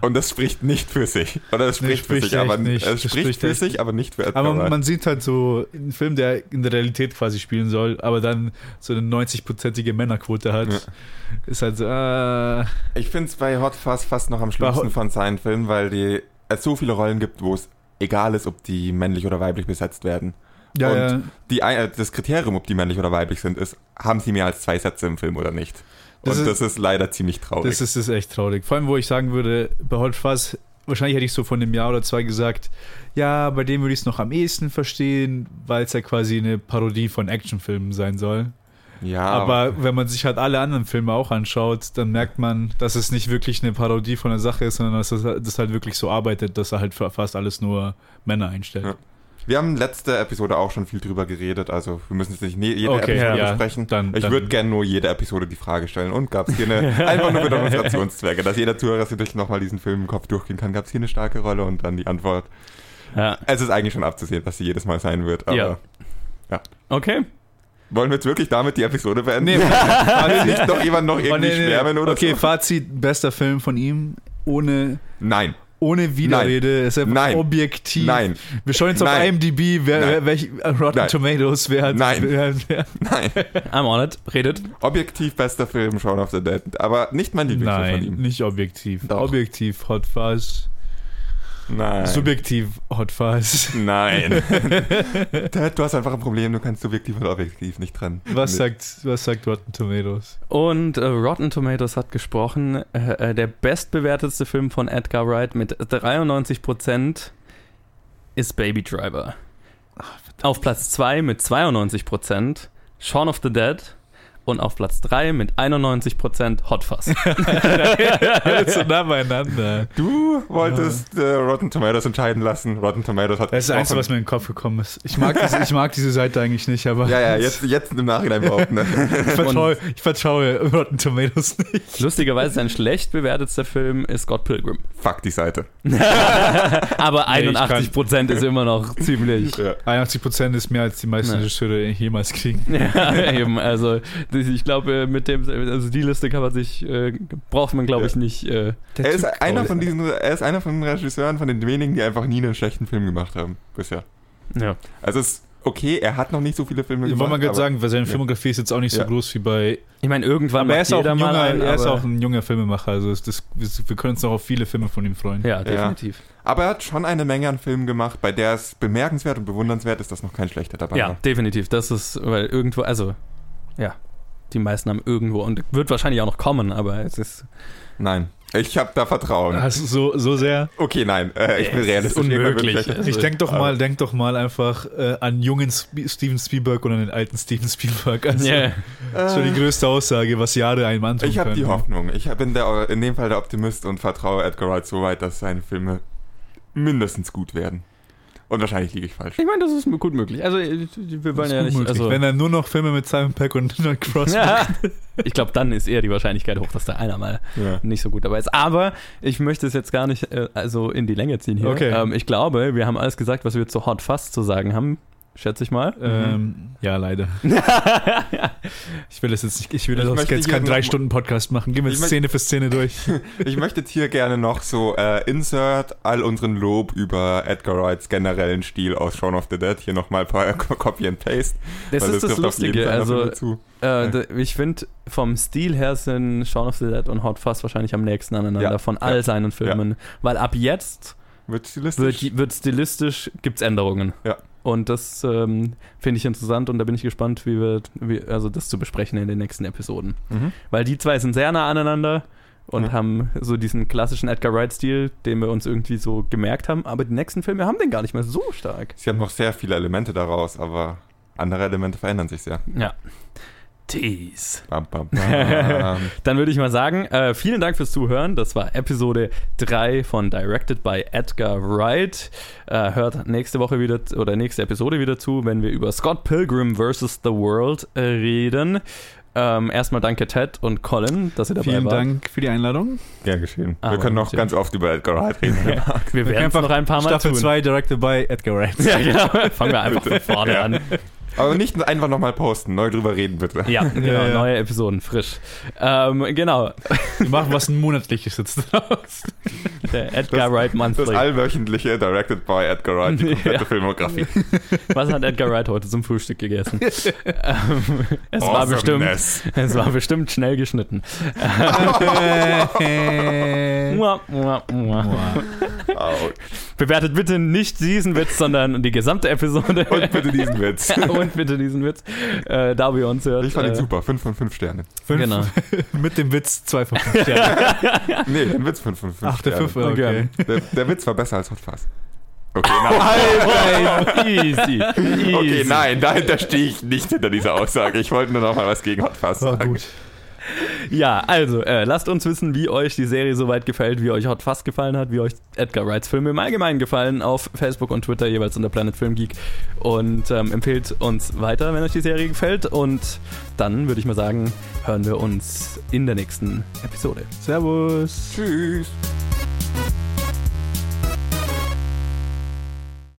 Und das spricht nicht für sich. Oder es Nee, spricht, für spricht sich, aber nicht. es Das spricht, spricht für sich, aber nicht für Edgar Aber Wright. man sieht halt so einen Film, der in der Realität quasi spielen soll, aber dann so eine 90-prozentige Männerquote hat. Ja. Ist halt so, äh, Ich finde es bei Hot Fuzz fast noch am schlimmsten von seinen Filmen, weil die, es so viele Rollen gibt, wo es egal ist, ob die männlich oder weiblich besetzt werden. ja, Und ja. Die, äh, das Kriterium, ob die männlich oder weiblich sind, ist, haben sie mehr als zwei Sätze im Film oder nicht. Das Und ist- das ist leider ziemlich traurig. Das ist, das ist echt traurig. Vor allem, wo ich sagen würde, bei Fuzz, wahrscheinlich hätte ich so von einem Jahr oder zwei gesagt, ja, bei dem würde ich es noch am ehesten verstehen, weil es ja quasi eine Parodie von Actionfilmen sein soll. Ja, Aber wenn man sich halt alle anderen Filme auch anschaut, dann merkt man, dass es nicht wirklich eine Parodie von der Sache ist, sondern dass es das halt wirklich so arbeitet, dass er halt fast alles nur Männer einstellt. Ja. wir haben letzte Episode auch schon viel drüber geredet, also wir müssen jetzt nicht jede Okay, Episode ja, besprechen. dann- ich würde gerne nur jede Episode die Frage stellen. Und gab es hier eine, einfach nur für Demonstrationszwecke, dass jeder Zuhörer sich nochmal diesen Film im Kopf durchgehen kann. Gab es hier eine starke Rolle und dann die Antwort. ja. Es ist eigentlich schon abzusehen, dass sie jedes Mal sein wird, aber Ja. Okay. Wollen wir jetzt wirklich damit die Episode beenden? Nee, Will nicht noch jemand noch Oh, irgendwie nee, nee. schwärmen oder Okay, so? Fazit, bester Film von ihm, ohne, Nein, ohne Widerrede, ist einfach Nein. objektiv. nein, Wir schauen jetzt auf Nein. IMDb, wer, Nein. wer, welch, äh, Rotten Nein. Tomatoes, wer hat... Nein. Wer, wer, nein. I'm on it. Redet. Objektiv bester Film, Shaun of the Dead. Aber nicht mein Lieblingsfilm von nein, ihm. nicht objektiv. Doch. Objektiv Hot Fuzz. Nein. Subjektiv Hot Fuzz. Nein. Ted, du hast einfach ein Problem, du kannst subjektiv und objektiv nicht trennen. Was sagt, was sagt Rotten Tomatoes? Und äh, Rotten Tomatoes hat gesprochen, äh, äh, der bestbewertetste Film von Edgar Wright mit 93% ist Baby Driver. Auf Platz 2 mit 92% Shaun of the Dead. Und auf Platz 3 mit 91% Hot Fuzz. Alles so nah beieinander. Du wolltest äh, Rotten Tomatoes entscheiden lassen. Rotten Tomatoes hat Das ist das Einzige, was mir in den Kopf gekommen ist. Ich mag diese, ich mag diese Seite eigentlich nicht, aber Ja, ja, jetzt, jetzt im Nachhinein behaupten. Ne? ich, vertraue, ich vertraue Rotten Tomatoes nicht. Lustigerweise sein schlecht bewertetster Film ist Scott Pilgrim. Fuck die Seite. Aber Nee, ich 81% ist immer noch ziemlich. Ja. 81% ist mehr als die meisten Nee. Regisseure jemals kriegen. Ja, eben. Also, das- ich glaube, mit dem, also die Liste kann man sich, äh, braucht man, glaube Ja. ich, nicht. Äh, Er ist, Typ einer von diesen, er ist einer von den Regisseuren, von den wenigen, die einfach nie einen schlechten Film gemacht haben bisher. ja. Also es ist okay, er hat noch nicht so viele Filme Ich gemacht. wollte mal gerade sagen, weil seine Ja. Filmografie ist jetzt auch nicht so Ja. groß wie bei. Ich meine, irgendwann Aber er ist, auch ein mal junger, einen, er ist auch ein junger Filmemacher, also es- das, wir können uns noch auf viele Filme von ihm freuen. Ja, definitiv. Aber er hat schon eine Menge an Filmen gemacht, bei der es bemerkenswert und bewundernswert ist, dass noch kein schlechter dabei Ja, war. definitiv. Das ist, weil irgendwo, also, ja, die meisten haben irgendwo und wird wahrscheinlich auch noch kommen, aber es ist Nein, ich habe da Vertrauen. Also so, so sehr. Okay, nein, äh, ich bin realistisch. Unmöglich. Ich denk doch mal, denk doch mal einfach äh, an jungen Sp Steven Spielberg und an den alten Steven Spielberg. Also, Ja. Das war die größte Aussage, was Jahre einem antun Ich habe die. Hoffnung. Ich bin der, in dem Fall der Optimist und vertraue Edgar Wright so weit, dass seine Filme mindestens gut werden. Und wahrscheinlich liege ich falsch. Ich meine, das ist gut möglich. Also, äh, wir wollen Das ist ja gut nicht, möglich. also, Wenn er nur noch Filme mit Simon Peck und Donald Cross ja, ich glaube, dann ist eher die Wahrscheinlichkeit hoch, dass da einer mal Ja. nicht so gut dabei ist. Aber ich möchte es jetzt gar nicht äh, also in die Länge ziehen hier. Okay. Ähm, ich glaube, wir haben alles gesagt, was wir zu Hot Fuzz zu sagen haben. Schätze ich mal. Ähm, ja, leider. Ich will das jetzt nicht, ich will Ich das jetzt keinen drei Stunden Podcast machen. Gehen wir Szene für Szene durch. Ich möchte jetzt hier gerne noch so äh, insert all unseren Lob über Edgar Wrights generellen Stil aus Shaun of the Dead hier nochmal paar Copy and Paste. Das ist das jeden Lustige. Also, äh, ich finde, vom Stil her sind Shaun of the Dead und Hot Fuzz wahrscheinlich am nächsten aneinander Ja. von all Ja. seinen Filmen. Weil ab jetzt Wird stilistisch. wird, wird stilistisch, gibt es Änderungen. Ja. Und das ähm, finde ich interessant und da bin ich gespannt, wie wir wie, also das zu besprechen in den nächsten Episoden. mhm. Weil die zwei sind sehr nah aneinander und Ja. haben so diesen klassischen Edgar Wright-Stil, den wir uns irgendwie so gemerkt haben, aber die nächsten Filme haben den gar nicht mehr so stark. Sie haben noch sehr viele Elemente daraus, aber andere Elemente verändern sich sehr. Ja. Tease. Bam, bam, bam. Dann würde ich mal sagen, äh, vielen Dank fürs Zuhören. Das war Episode 3 von Directed by Edgar Wright. Äh, hört nächste Woche wieder oder nächste Episode wieder zu, wenn wir über Scott Pilgrim vs. The World äh, reden. Ähm, erstmal danke Ted und Colin, dass ihr dabei Vielen wart. Dank für die Einladung. Gern geschehen. Aber Wir können noch ganz oft über Edgar Wright reden. Wir Wir werden es können noch ein paar Mal Staffel tun. 2, directed by Edgar Wright. Ja, genau. Fangen wir einfach von vorne Ja. an. Aber nicht einfach nochmal posten, neu drüber reden bitte. Ja, genau. Ja, ja. Neue Episoden, frisch. Ähm, genau. Wir machen was ein monatliches jetzt draus. Der Edgar Das- Wright Das Monthly. allwöchentliche Directed by Edgar Wright, die komplette Ja. Filmografie. Was hat Edgar Wright heute zum Frühstück gegessen? ähm, es, war bestimmt, es war bestimmt schnell geschnitten. Mua, mua, mua. Bewertet bitte nicht diesen Witz, sondern die gesamte Episode. Und bitte diesen Witz. Und bitte diesen Witz, äh, da wir uns hört. Ich fand ihn äh, super. 5 von 5 Sterne. Fünf, Genau. Mit dem Witz 2 von 5 Sternen. Nee, den Witz 5 von 5 Ach, der Sterne. 5, okay. Der, der Witz war besser als Hot Fuzz. Okay, nein. Alter, easy, easy. Okay, nein, dahinter stehe ich nicht hinter dieser Aussage. Ich wollte nur noch mal was gegen Hot Fuzz War sagen. gut. Ja, also, äh, lasst uns wissen, wie euch die Serie soweit gefällt, wie euch Hot Fuzz gefallen hat, wie euch Edgar Wrights Filme im Allgemeinen gefallen, auf Facebook und Twitter jeweils unter Planet Film Geek. Und ähm, empfehlt uns weiter, wenn euch die Serie gefällt. Und dann würde ich mal sagen, hören wir uns in der nächsten Episode. Servus. Tschüss.